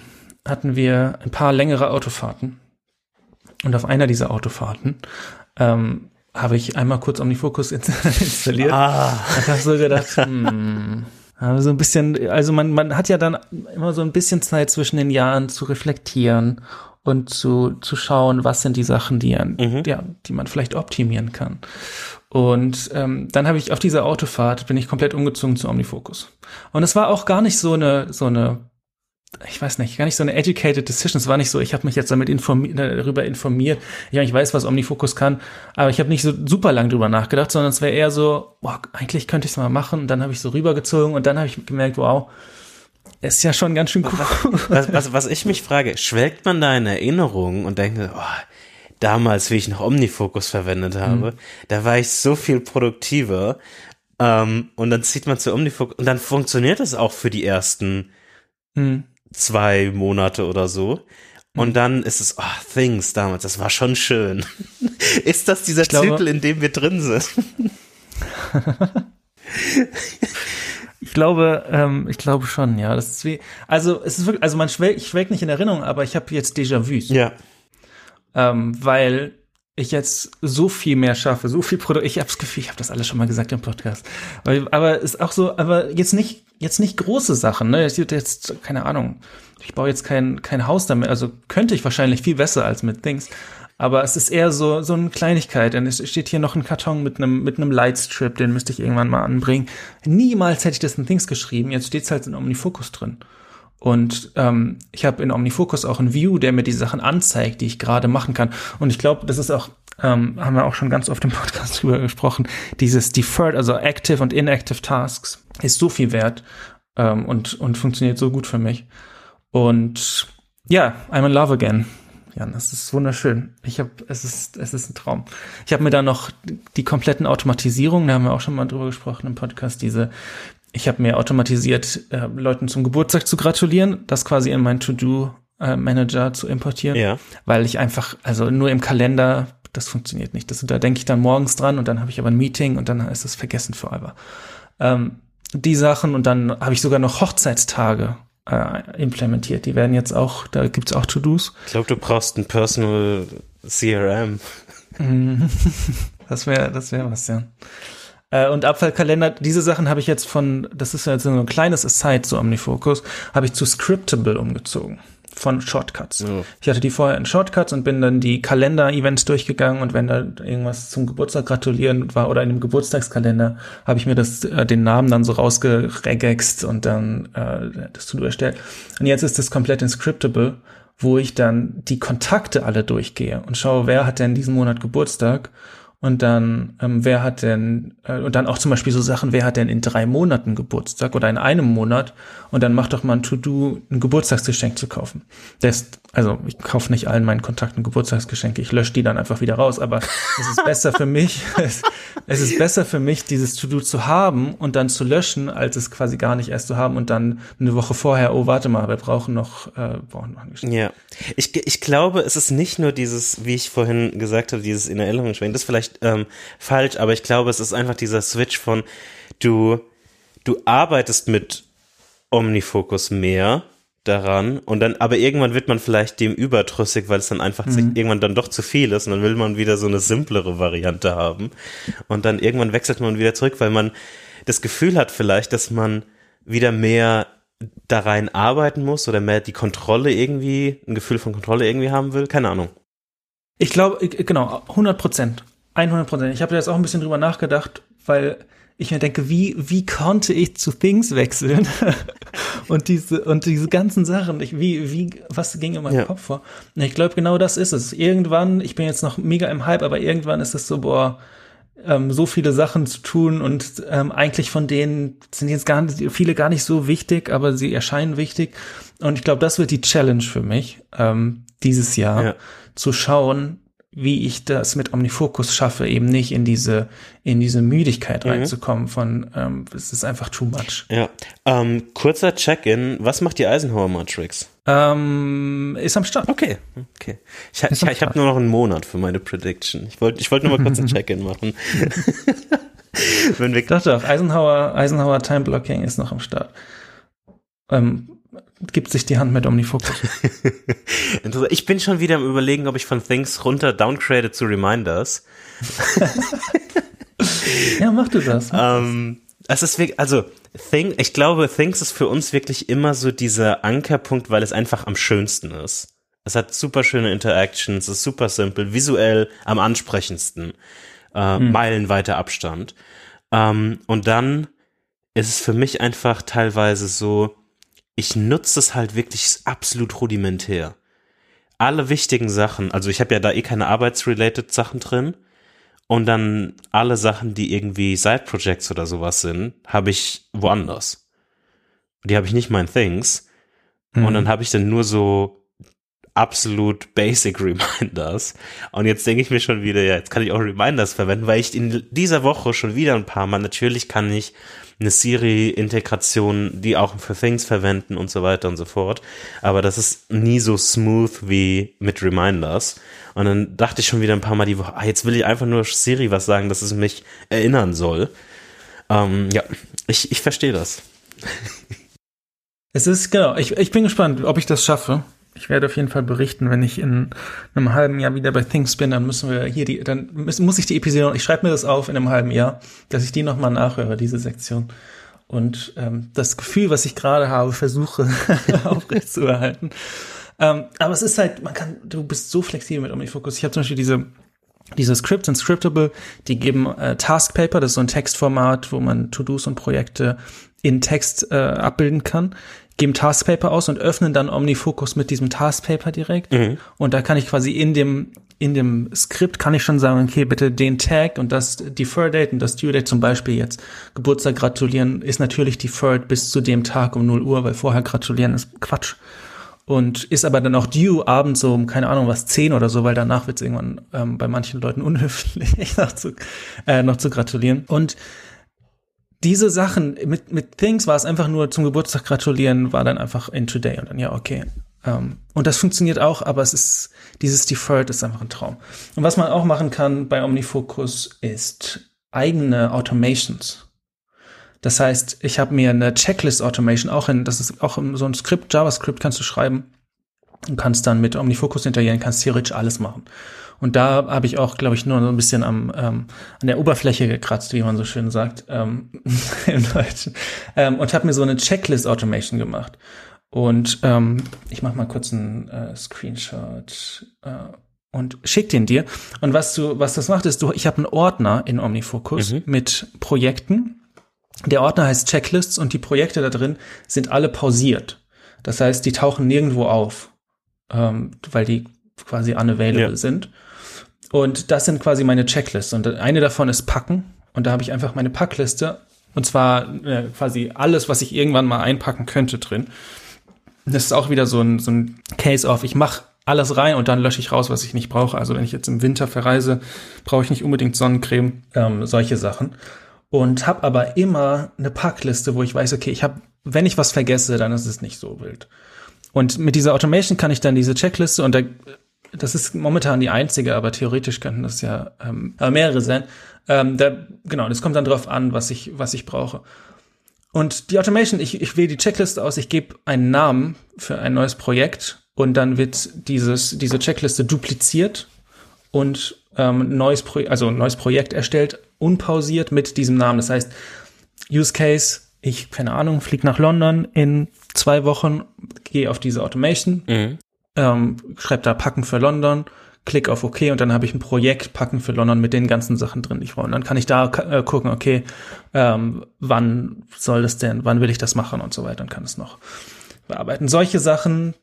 hatten wir ein paar längere Autofahrten. Und auf einer dieser Autofahrten ähm, habe ich einmal kurz OmniFocus installiert ah. und habe so gedacht, hm, so ein bisschen, also man, man hat ja dann immer so ein bisschen Zeit zwischen den Jahren zu reflektieren und zu, zu schauen, was sind die Sachen, die, mhm. ja, die man vielleicht optimieren kann. Und ähm, dann habe ich auf dieser Autofahrt bin ich komplett umgezogen zu OmniFocus. Und es war auch gar nicht so eine so eine ich weiß nicht, gar nicht so eine educated decision. Es war nicht so, ich habe mich jetzt damit informi darüber informiert. Ja, ich weiß, was OmniFocus kann, aber ich habe nicht so super lang drüber nachgedacht, sondern es wäre eher so, boah, eigentlich könnte ich es mal machen. Und dann habe ich so rübergezogen und dann habe ich gemerkt, wow, ist ja schon ganz schön cool. Was, was, was ich mich frage, schwelgt man da in Erinnerungen und denkt, oh, damals, wie ich noch OmniFocus verwendet habe, mhm. da war ich so viel produktiver. Ähm, und dann zieht man zu OmniFocus und dann funktioniert es auch für die ersten mhm zwei Monate oder so. Und mhm. dann ist es, oh, Things damals, das war schon schön. ist das dieser glaube, Titel, in dem wir drin sind? ich glaube, ähm, ich glaube schon, ja. Das ist wie, also es ist wirklich, also man schwelgt, ich schwelgt nicht in Erinnerung, aber ich habe jetzt Déjà-vus. Ja. Ähm, weil ich jetzt so viel mehr schaffe, so viel Produkt. Ich habe das Gefühl, ich habe das alles schon mal gesagt im Podcast. Aber, aber ist auch so, aber jetzt nicht, jetzt nicht große Sachen. Ne, jetzt, jetzt keine Ahnung. Ich baue jetzt kein kein Haus damit. Also könnte ich wahrscheinlich viel besser als mit Things. Aber es ist eher so so eine Kleinigkeit. Denn es steht hier noch ein Karton mit einem mit einem Lightstrip, den müsste ich irgendwann mal anbringen. Niemals hätte ich das in Things geschrieben. Jetzt steht's halt in OmniFocus drin. Und ähm, ich habe in OmniFocus auch ein View, der mir die Sachen anzeigt, die ich gerade machen kann. Und ich glaube, das ist auch, ähm, haben wir auch schon ganz oft im Podcast drüber gesprochen, dieses Deferred, also Active und Inactive Tasks ist so viel wert ähm, und, und funktioniert so gut für mich. Und ja, I'm in love again. Ja, das ist wunderschön. Ich habe, es ist, es ist ein Traum. Ich habe mir da noch die kompletten Automatisierungen, da haben wir auch schon mal drüber gesprochen im Podcast, diese ich habe mir automatisiert, äh, Leuten zum Geburtstag zu gratulieren, das quasi in meinen To-Do-Manager zu importieren, ja. weil ich einfach, also nur im Kalender, das funktioniert nicht. Das, da denke ich dann morgens dran und dann habe ich aber ein Meeting und dann ist es vergessen forever. Ähm, die Sachen und dann habe ich sogar noch Hochzeitstage äh, implementiert. Die werden jetzt auch, da gibt's auch To-Dos. Ich glaube, du brauchst ein Personal CRM. das wäre, das wäre was, ja. Äh, und Abfallkalender, diese Sachen habe ich jetzt von, das ist jetzt so ein kleines Aside zu OmniFocus, habe ich zu Scriptable umgezogen von Shortcuts. Oh. Ich hatte die vorher in Shortcuts und bin dann die Kalender-Events durchgegangen und wenn da irgendwas zum Geburtstag gratulieren war oder in dem Geburtstagskalender, habe ich mir das äh, den Namen dann so rausgeregext und dann äh, das To-Do erstellt. Und jetzt ist das komplett in Scriptable, wo ich dann die Kontakte alle durchgehe und schaue, wer hat denn diesen Monat Geburtstag und dann, ähm, wer hat denn, äh, und dann auch zum Beispiel so Sachen, wer hat denn in drei Monaten Geburtstag oder in einem Monat und dann mach doch mal ein To-Do, ein Geburtstagsgeschenk zu kaufen. Das, also ich kaufe nicht allen meinen Kontakten Geburtstagsgeschenke, ich lösche die dann einfach wieder raus, aber es ist besser für mich, es, es ist besser für mich, dieses To-Do zu haben und dann zu löschen, als es quasi gar nicht erst zu haben und dann eine Woche vorher, oh, warte mal, wir brauchen noch, äh, brauchen noch ein Geschenk. Ja, ich, ich glaube, es ist nicht nur dieses, wie ich vorhin gesagt habe, dieses in Erinnerung schwenken, das vielleicht ähm, falsch, aber ich glaube, es ist einfach dieser Switch von du, du arbeitest mit Omnifocus mehr daran und dann, aber irgendwann wird man vielleicht dem überdrüssig, weil es dann einfach mhm. irgendwann dann doch zu viel ist und dann will man wieder so eine simplere Variante haben und dann irgendwann wechselt man wieder zurück, weil man das Gefühl hat vielleicht, dass man wieder mehr da rein arbeiten muss oder mehr die Kontrolle irgendwie, ein Gefühl von Kontrolle irgendwie haben will, keine Ahnung. Ich glaube, genau, 100 Prozent. 100 Prozent. Ich habe jetzt auch ein bisschen drüber nachgedacht, weil ich mir denke, wie, wie konnte ich zu Things wechseln? und diese, und diese ganzen Sachen, ich, wie, wie, was ging in meinem ja. Kopf vor? Und ich glaube, genau das ist es. Irgendwann, ich bin jetzt noch mega im Hype, aber irgendwann ist es so, boah, ähm, so viele Sachen zu tun und ähm, eigentlich von denen sind jetzt gar nicht, viele gar nicht so wichtig, aber sie erscheinen wichtig. Und ich glaube, das wird die Challenge für mich, ähm, dieses Jahr, ja. zu schauen, wie ich das mit Omnifocus schaffe, eben nicht in diese, in diese Müdigkeit mhm. reinzukommen von, ähm, es ist einfach too much. Ja. Ähm, kurzer Check-in, was macht die Eisenhower Matrix? Ähm, ist am Start. Okay, okay. Ich, ich, ich habe nur noch einen Monat für meine Prediction. Ich wollte ich wollte nur mal kurz ein Check-in machen. Wenn wir doch, doch, Eisenhower, Eisenhower Time Blocking ist noch am Start. Ähm, gibt sich die Hand mit Omnifocus. ich bin schon wieder am überlegen, ob ich von Things runter downgrade zu Reminders. ja, mach du das. Mach ähm, es ist also Thing, ich glaube, Things ist für uns wirklich immer so dieser Ankerpunkt, weil es einfach am schönsten ist. Es hat super schöne Interactions, es ist super simpel, visuell am ansprechendsten, äh, hm. meilenweiter Abstand. Ähm, und dann ist es für mich einfach teilweise so, ich nutze es halt wirklich absolut rudimentär. Alle wichtigen Sachen, also ich habe ja da eh keine arbeitsrelated Sachen drin und dann alle Sachen, die irgendwie Side-Projects oder sowas sind, habe ich woanders. Die habe ich nicht mein Things mhm. und dann habe ich dann nur so absolut basic Reminders. Und jetzt denke ich mir schon wieder, ja, jetzt kann ich auch Reminders verwenden, weil ich in dieser Woche schon wieder ein paar Mal, natürlich kann ich eine Siri-Integration, die auch für Things verwenden und so weiter und so fort. Aber das ist nie so smooth wie mit Reminders. Und dann dachte ich schon wieder ein paar Mal die Woche, ah, jetzt will ich einfach nur Siri was sagen, dass es mich erinnern soll. Ähm, ja, ich, ich verstehe das. Es ist, genau, ich, ich bin gespannt, ob ich das schaffe. Ich werde auf jeden Fall berichten, wenn ich in einem halben Jahr wieder bei Things bin, dann müssen wir hier die, dann muss ich die Episode, ich schreibe mir das auf in einem halben Jahr, dass ich die nochmal nachhöre, diese Sektion. Und ähm, das Gefühl, was ich gerade habe, versuche aufrechtzuerhalten. ähm, aber es ist halt, man kann, du bist so flexibel mit OmniFocus. Ich habe zum Beispiel diese diese Scripts sind scriptable, die geben äh, Task Paper, das ist so ein Textformat, wo man To-Dos und Projekte in Text äh, abbilden kann geben Taskpaper aus und öffnen dann OmniFocus mit diesem Taskpaper direkt. Mhm. Und da kann ich quasi in dem, in dem Skript kann ich schon sagen, okay, bitte den Tag und das Defer Date und das Due Date zum Beispiel jetzt Geburtstag gratulieren ist natürlich deferred bis zu dem Tag um 0 Uhr, weil vorher gratulieren ist Quatsch. Und ist aber dann auch due abends so um, keine Ahnung, was, 10 oder so, weil danach wird es irgendwann ähm, bei manchen Leuten unhöflich, noch zu, äh, noch zu gratulieren. Und diese Sachen, mit, mit Things war es einfach nur zum Geburtstag gratulieren, war dann einfach in Today und dann, ja, okay. Um, ähm, und das funktioniert auch, aber es ist, dieses Deferred ist einfach ein Traum. Und was man auch machen kann bei OmniFocus ist eigene Automations. Das heißt, ich habe mir eine Checklist-Automation auch in, das ist auch so ein Skript, JavaScript kannst du schreiben und kannst dann mit OmniFocus hintergehen, kannst theoretisch alles machen. Und da habe ich auch, glaube ich, nur so ein bisschen am, ähm, an der Oberfläche gekratzt, wie man so schön sagt ähm, im Deutschen. Ähm, und habe mir so eine Checklist-Automation gemacht. Und ähm, ich mache mal kurz einen äh, Screenshot äh, und schick den dir. Und was du, was das macht, ist, du, ich habe einen Ordner in OmniFocus mhm. mit Projekten. Der Ordner heißt Checklists und die Projekte da drin sind alle pausiert. Das heißt, die tauchen nirgendwo auf, ähm, weil die quasi unavailable ja. sind. Und das sind quasi meine Checklists. Und eine davon ist Packen. Und da habe ich einfach meine Packliste. Und zwar äh, quasi alles, was ich irgendwann mal einpacken könnte drin. Das ist auch wieder so ein, so ein Case-Off. Ich mache alles rein und dann lösche ich raus, was ich nicht brauche. Also wenn ich jetzt im Winter verreise, brauche ich nicht unbedingt Sonnencreme, ähm, solche Sachen. Und habe aber immer eine Packliste, wo ich weiß, okay, ich habe, wenn ich was vergesse, dann ist es nicht so wild. Und mit dieser Automation kann ich dann diese Checkliste und da das ist momentan die einzige, aber theoretisch könnten das ja ähm, mehrere sein. Ähm, da, genau, das kommt dann drauf an, was ich, was ich brauche. Und die Automation, ich, ich wähle die Checkliste aus, ich gebe einen Namen für ein neues Projekt und dann wird dieses, diese Checkliste dupliziert und ähm, neues Pro also neues Projekt erstellt, unpausiert mit diesem Namen. Das heißt, Use Case, ich, keine Ahnung, fliege nach London in zwei Wochen, gehe auf diese Automation, mhm ähm, schreibe da Packen für London, klick auf OK und dann habe ich ein Projekt Packen für London mit den ganzen Sachen drin, die ich brauche. Und dann kann ich da äh, gucken, okay, ähm, wann soll das denn, wann will ich das machen und so weiter und kann es noch bearbeiten. Solche Sachen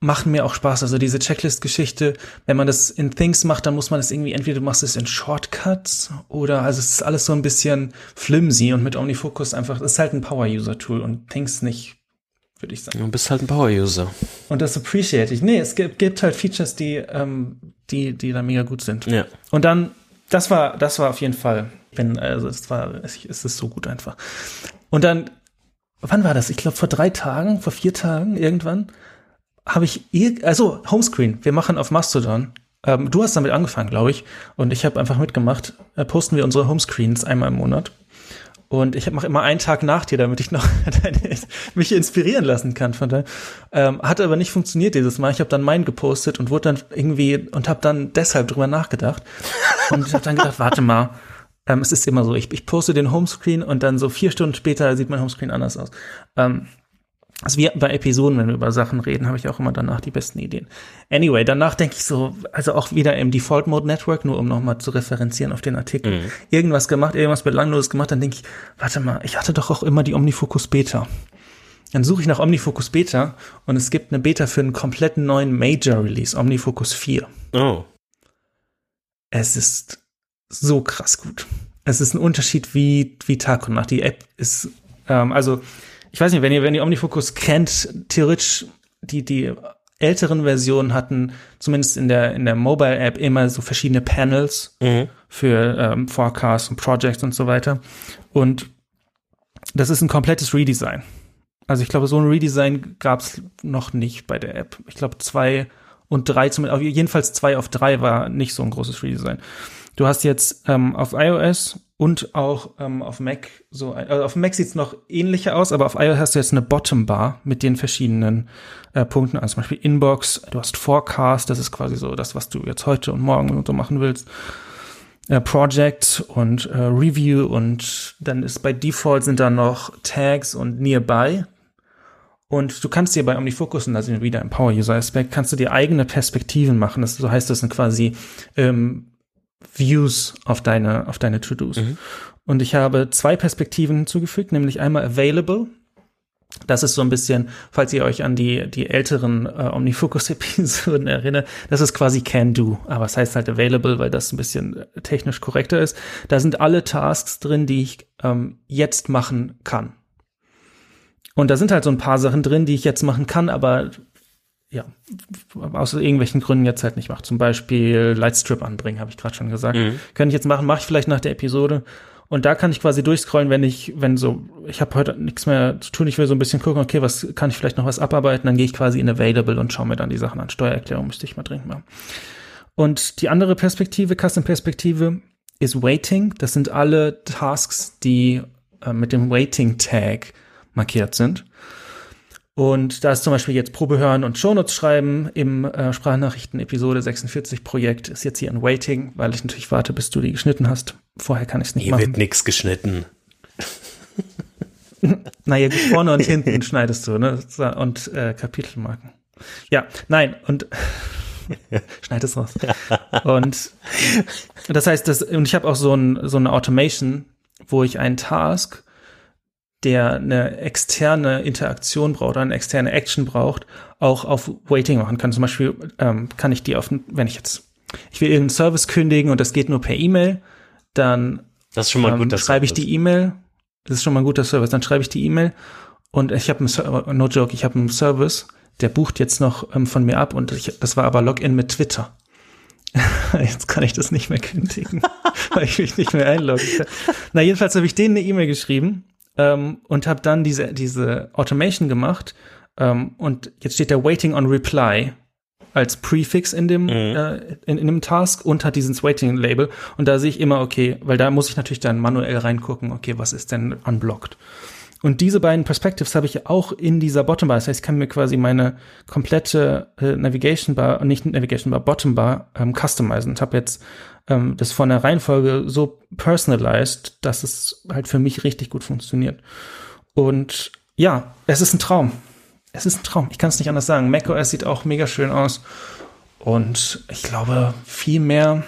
machen mir auch Spaß. Also diese Checklist-Geschichte, wenn man das in Things macht, dann muss man das irgendwie, entweder du machst es in Shortcuts oder, also es ist alles so ein bisschen flimsy und mit OmniFocus einfach, es ist halt ein Power-User-Tool und Things nicht würde ich sagen. Du bist halt ein Power-User. Und das appreciate ich. Nee, es gibt, gibt halt Features, die, ähm, die, die da mega gut sind. Ja. Und dann, das war, das war auf jeden Fall, wenn, also es war, es, es ist so gut einfach. Und dann, wann war das? Ich glaube vor drei Tagen, vor vier Tagen irgendwann, habe ich, ir also Homescreen, wir machen auf Mastodon. Ähm, du hast damit angefangen, glaube ich, und ich habe einfach mitgemacht. Äh, posten wir unsere Homescreens einmal im Monat. Und ich mache immer einen Tag nach dir, damit ich noch mich inspirieren lassen kann von daher. Ähm, hat aber nicht funktioniert dieses Mal. Ich habe dann meinen gepostet und wurde dann irgendwie und habe dann deshalb drüber nachgedacht. Und ich habe dann gedacht, warte mal, ähm, es ist immer so, ich, ich poste den Homescreen und dann so vier Stunden später sieht mein Homescreen anders aus. Ähm, also wie bei Episoden, wenn wir über Sachen reden, habe ich auch immer danach die besten Ideen. Anyway, danach denke ich so, also auch wieder im Default Mode Network, nur um nochmal zu referenzieren auf den Artikel. Mhm. Irgendwas gemacht, irgendwas belangloses gemacht, dann denke ich, warte mal, ich hatte doch auch immer die Omnifocus Beta. Dann suche ich nach Omnifocus Beta und es gibt eine Beta für einen kompletten neuen Major Release, Omnifocus 4. Oh. Es ist so krass gut. Es ist ein Unterschied wie, wie Tag und Nacht. Die App ist, ähm, also ich weiß nicht, wenn ihr, wenn ihr Omnifocus kennt, theoretisch die, die älteren Versionen hatten, zumindest in der, in der Mobile-App, immer so verschiedene Panels mhm. für ähm, Forecasts und Projects und so weiter. Und das ist ein komplettes Redesign. Also ich glaube, so ein Redesign gab es noch nicht bei der App. Ich glaube, zwei und drei, zumindest, jedenfalls zwei auf drei war nicht so ein großes Redesign. Du hast jetzt ähm, auf iOS und auch ähm, auf Mac so, also auf Mac sieht's noch ähnlicher aus, aber auf iOS hast du jetzt eine Bottom Bar mit den verschiedenen äh, Punkten, also zum Beispiel Inbox, du hast Forecast, das ist quasi so das, was du jetzt heute und morgen und so machen willst. Äh, Project und äh, Review und dann ist bei Default sind da noch Tags und Nearby. Und du kannst dir bei OmniFocus, und da sind wir wieder im Power-User-Aspekt, kannst du dir eigene Perspektiven machen. Das, so heißt das sind quasi ähm, Views auf deine, auf deine To-Dos. Mhm. Und ich habe zwei Perspektiven hinzugefügt, nämlich einmal Available. Das ist so ein bisschen, falls ihr euch an die, die älteren äh, Omnifocus-Episoden erinnert, das ist quasi Can Do, aber es heißt halt Available, weil das ein bisschen äh, technisch korrekter ist. Da sind alle Tasks drin, die ich ähm, jetzt machen kann. Und da sind halt so ein paar Sachen drin, die ich jetzt machen kann, aber ja, aus irgendwelchen Gründen jetzt halt nicht mache. Zum Beispiel Lightstrip anbringen, habe ich gerade schon gesagt. Mhm. Könnte ich jetzt machen, mache ich vielleicht nach der Episode. Und da kann ich quasi durchscrollen, wenn ich, wenn so, ich habe heute nichts mehr zu tun, ich will so ein bisschen gucken, okay, was kann ich vielleicht noch was abarbeiten, dann gehe ich quasi in Available und schaue mir dann die Sachen an. Steuererklärung müsste ich mal dringend machen. Und die andere Perspektive, Custom-Perspektive, ist Waiting. Das sind alle Tasks, die äh, mit dem Waiting-Tag markiert sind. Und da ist zum Beispiel jetzt Probe hören und Shownotes schreiben im äh, Sprachnachrichten Episode 46 Projekt ist jetzt hier ein Waiting, weil ich natürlich warte, bis du die geschnitten hast. Vorher kann ich es nicht hier machen. Hier wird nichts geschnitten. naja, vorne und hinten schneidest du, ne? Und äh, Kapitelmarken. Ja, nein, und schneid es raus. Und das heißt, das, und ich habe auch so, ein, so eine Automation, wo ich einen Task der eine externe Interaktion braucht oder eine externe Action braucht, auch auf Waiting machen kann. Zum Beispiel ähm, kann ich die auf, wenn ich jetzt, ich will irgendeinen Service kündigen und das geht nur per E-Mail, dann das ist schon mal ähm, schreibe ich die E-Mail. Das ist schon mal ein guter Service. Dann schreibe ich die E-Mail und ich habe einen, no joke, ich habe einen Service, der bucht jetzt noch ähm, von mir ab und ich, das war aber Login mit Twitter. Jetzt kann ich das nicht mehr kündigen, weil ich mich nicht mehr einloggen kann. Na, jedenfalls habe ich denen eine E-Mail geschrieben ähm, und habe dann diese, diese Automation gemacht. Ähm, und jetzt steht der Waiting on Reply als Prefix in dem, mhm. äh, in, in dem Task und hat dieses Waiting-Label. Und da sehe ich immer, okay, weil da muss ich natürlich dann manuell reingucken, okay, was ist denn unblocked? Und diese beiden Perspectives habe ich auch in dieser Bottom Bar. Das heißt, ich kann mir quasi meine komplette äh, Navigation Bar, nicht Navigation Bar, Bottom Bar ähm, customizen und habe jetzt ähm, das von der Reihenfolge so personalized, dass es halt für mich richtig gut funktioniert. Und ja, es ist ein Traum. Es ist ein Traum. Ich kann es nicht anders sagen. macOS sieht auch mega schön aus. Und ich glaube, viel mehr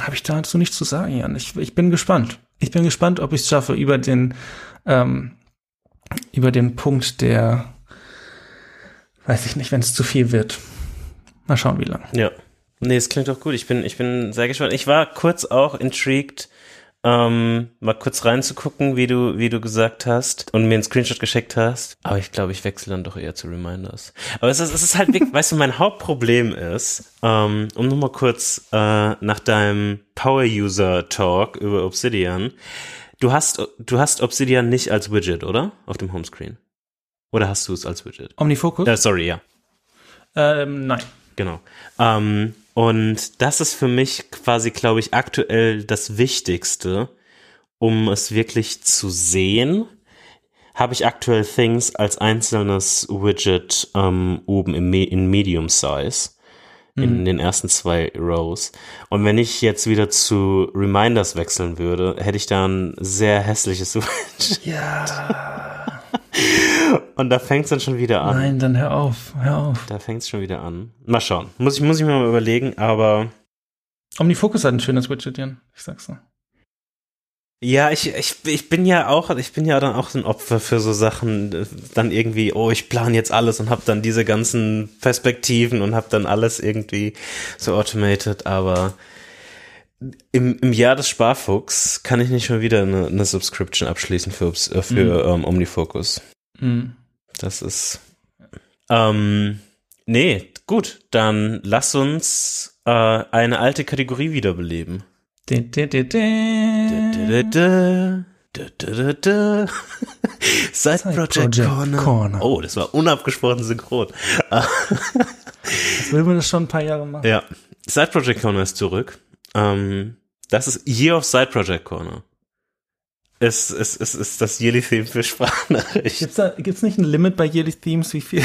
habe ich dazu nicht zu sagen, Jan. Ich, ich bin gespannt. Ich bin gespannt, ob ich es schaffe, über den, ähm, über den Punkt der, weiß ich nicht, wenn es zu viel wird. Mal schauen, wie lang. Ja. Nee, es klingt doch gut. Ich bin, ich bin sehr gespannt. Ich war kurz auch intrigued, ähm, mal kurz reinzugucken, wie du, wie du gesagt hast und mir einen Screenshot geschickt hast. Aber ich glaube, ich wechsle dann doch eher zu Reminders. Aber es ist, es ist halt, weißt du, mein Hauptproblem ist, ähm, um nochmal kurz äh, nach deinem Power-User-Talk über Obsidian, du hast, du hast Obsidian nicht als Widget, oder? Auf dem Homescreen. Oder hast du es als Widget? Omnifocus? Äh, sorry, ja. Ähm, nein. Genau. Ähm, und das ist für mich quasi, glaube ich, aktuell das Wichtigste, um es wirklich zu sehen. Habe ich aktuell Things als einzelnes Widget ähm, oben im Me in Medium Size in mhm. den ersten zwei Rows. Und wenn ich jetzt wieder zu Reminders wechseln würde, hätte ich da ein sehr hässliches Widget. Ja. Und da fängt es dann schon wieder an. Nein, dann hör auf, hör auf. Da fängt es schon wieder an. Mal schauen. Muss ich, muss ich mir mal überlegen, aber. OmniFocus hat ein schönes Widget, Jan. Ich sag's so. Ja, ich, ich, ich bin ja auch, ich bin ja dann auch ein Opfer für so Sachen, dann irgendwie, oh, ich plane jetzt alles und habe dann diese ganzen Perspektiven und habe dann alles irgendwie so automated, aber im, im Jahr des Sparfuchs kann ich nicht schon wieder eine, eine Subscription abschließen für, äh, für mhm. ähm, Omnifocus. Mhm. Das ist. Ähm, nee, gut, dann lass uns äh, eine alte Kategorie wiederbeleben. Side Project, Corner. Corner. Oh, das war unabgesprochen synchron. Jetzt will man das schon ein paar Jahre machen. Ja. Side Project Corner ist zurück. Ähm, das ist Year of Side Project Corner. Es, es, es ist das Yearly Theme für Sprachnachrichten. Gibt's da, gibt's nicht ein Limit bei Yearly Themes, wie viel?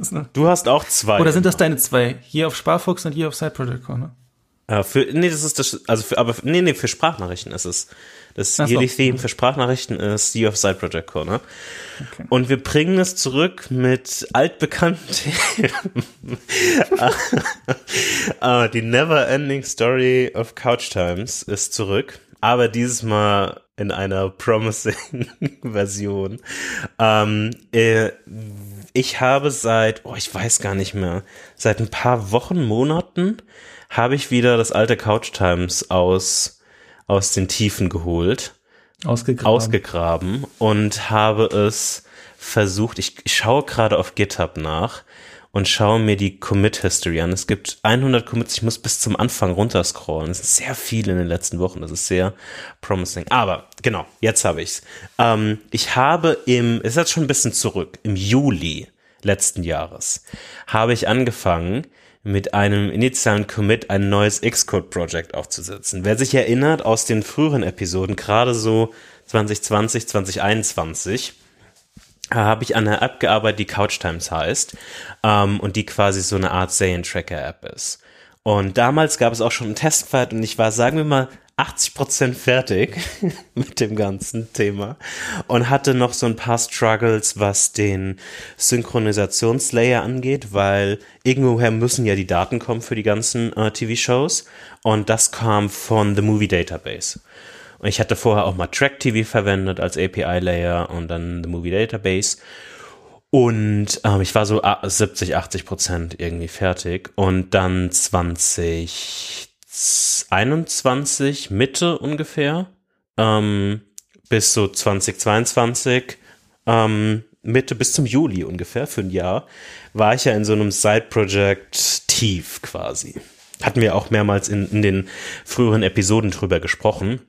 ist? Du hast auch zwei. Oder sind das deine zwei? Year of Sparfuchs und Year of Side Project Corner? Ja, für, nee, das ist das, also für, aber, nee, nee, für Sprachnachrichten ist es. Das Ach so. Theme für Sprachnachrichten ist Year of Side Project Corner. Okay. Und wir bringen es zurück mit altbekannten Themen. uh, die Never Ending Story of Couch Times ist zurück, aber dieses Mal in einer promising Version. Ähm, äh, ich habe seit, oh, ich weiß gar nicht mehr, seit ein paar Wochen, Monaten habe ich wieder das alte Couch Times aus, aus den Tiefen geholt. Ausgegraben. Ausgegraben und habe es versucht, ich, ich schaue gerade auf GitHub nach und schaue mir die Commit History an. Es gibt 100 Commits, ich muss bis zum Anfang runterscrollen. Es sind sehr viele in den letzten Wochen, das ist sehr promising. Aber genau, jetzt habe ich's. Ähm, ich habe im, es ist jetzt schon ein bisschen zurück, im Juli letzten Jahres habe ich angefangen, mit einem initialen Commit ein neues Xcode-Project aufzusetzen. Wer sich erinnert aus den früheren Episoden, gerade so 2020, 2021, habe ich an einer App gearbeitet, die Couch Times heißt ähm, und die quasi so eine Art Serientracker-App ist. Und damals gab es auch schon einen Testfall und ich war, sagen wir mal, 80% fertig mit dem ganzen Thema und hatte noch so ein paar Struggles, was den Synchronisationslayer angeht, weil irgendwoher müssen ja die Daten kommen für die ganzen äh, TV-Shows und das kam von The Movie Database. Und ich hatte vorher auch mal Track TV verwendet als API-Layer und dann The Movie Database. Und ähm, ich war so 70, 80 Prozent irgendwie fertig. Und dann 20 21 Mitte ungefähr ähm, bis so 2022 ähm, Mitte bis zum Juli ungefähr für ein Jahr war ich ja in so einem Side-Project tief quasi. Hatten wir auch mehrmals in, in den früheren Episoden drüber gesprochen.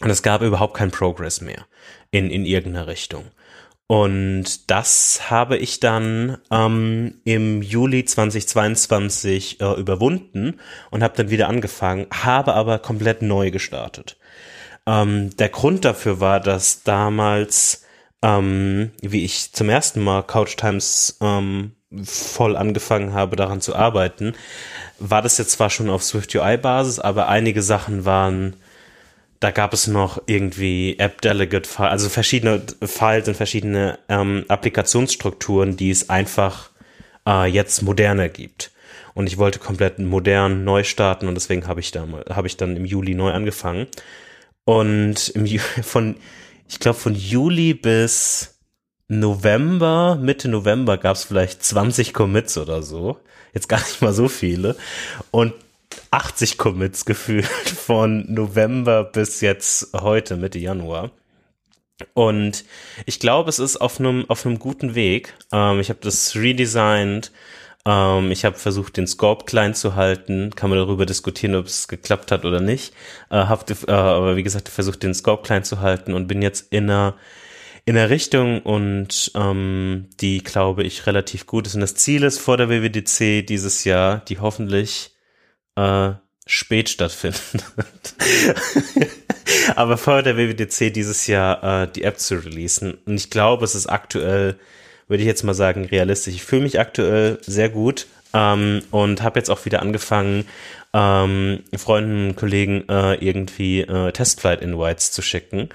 Und es gab überhaupt keinen Progress mehr in, in irgendeiner Richtung. Und das habe ich dann ähm, im Juli 2022 äh, überwunden und habe dann wieder angefangen, habe aber komplett neu gestartet. Ähm, der Grund dafür war, dass damals, ähm, wie ich zum ersten Mal Couch Times ähm, voll angefangen habe, daran zu arbeiten, war das jetzt zwar schon auf Swift UI-Basis, aber einige Sachen waren da gab es noch irgendwie App Delegate, also verschiedene Files und verschiedene ähm, Applikationsstrukturen, die es einfach äh, jetzt moderner gibt. Und ich wollte komplett modern neu starten und deswegen habe ich da habe ich dann im Juli neu angefangen. Und im, von ich glaube von Juli bis November, Mitte November gab es vielleicht 20 Commits oder so. Jetzt gar nicht mal so viele. Und 80 Commits gefühlt von November bis jetzt heute, Mitte Januar. Und ich glaube, es ist auf einem auf guten Weg. Ähm, ich habe das redesigned. Ähm, ich habe versucht, den Scope klein zu halten. Kann man darüber diskutieren, ob es geklappt hat oder nicht. Äh, hab, äh, aber wie gesagt, versucht, den Scope klein zu halten und bin jetzt in einer in der Richtung und ähm, die glaube ich relativ gut ist. Und das Ziel ist vor der WWDC dieses Jahr, die hoffentlich äh, spät stattfindet. Aber vor der WWDC dieses Jahr äh, die App zu releasen. Und ich glaube, es ist aktuell, würde ich jetzt mal sagen, realistisch. Ich fühle mich aktuell sehr gut ähm, und habe jetzt auch wieder angefangen, ähm, Freunden und Kollegen äh, irgendwie äh, Testflight-Invites zu schicken.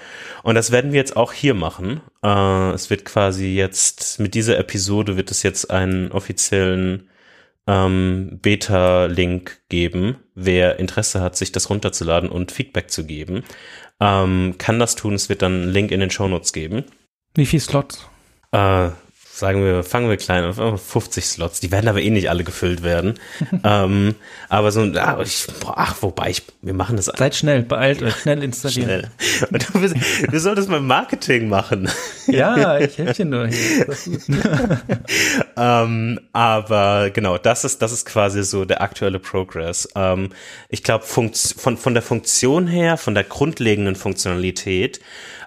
Und das werden wir jetzt auch hier machen. Äh, es wird quasi jetzt, mit dieser Episode wird es jetzt einen offiziellen ähm, Beta-Link geben. Wer Interesse hat, sich das runterzuladen und Feedback zu geben, ähm, kann das tun. Es wird dann einen Link in den Shownotes geben. Wie viele Slots? Äh, sagen wir, fangen wir klein auf, 50 Slots, die werden aber eh nicht alle gefüllt werden. ähm, aber so, ach, ich, ach, wobei, ich, wir machen das. Seid schnell, beeilt euch, schnell installieren. Schnell. Du, du solltest mal Marketing machen. ja, ich helfe dir nur ähm, aber genau, das ist, das ist quasi so der aktuelle Progress. Ähm, ich glaube, von, von der Funktion her, von der grundlegenden Funktionalität,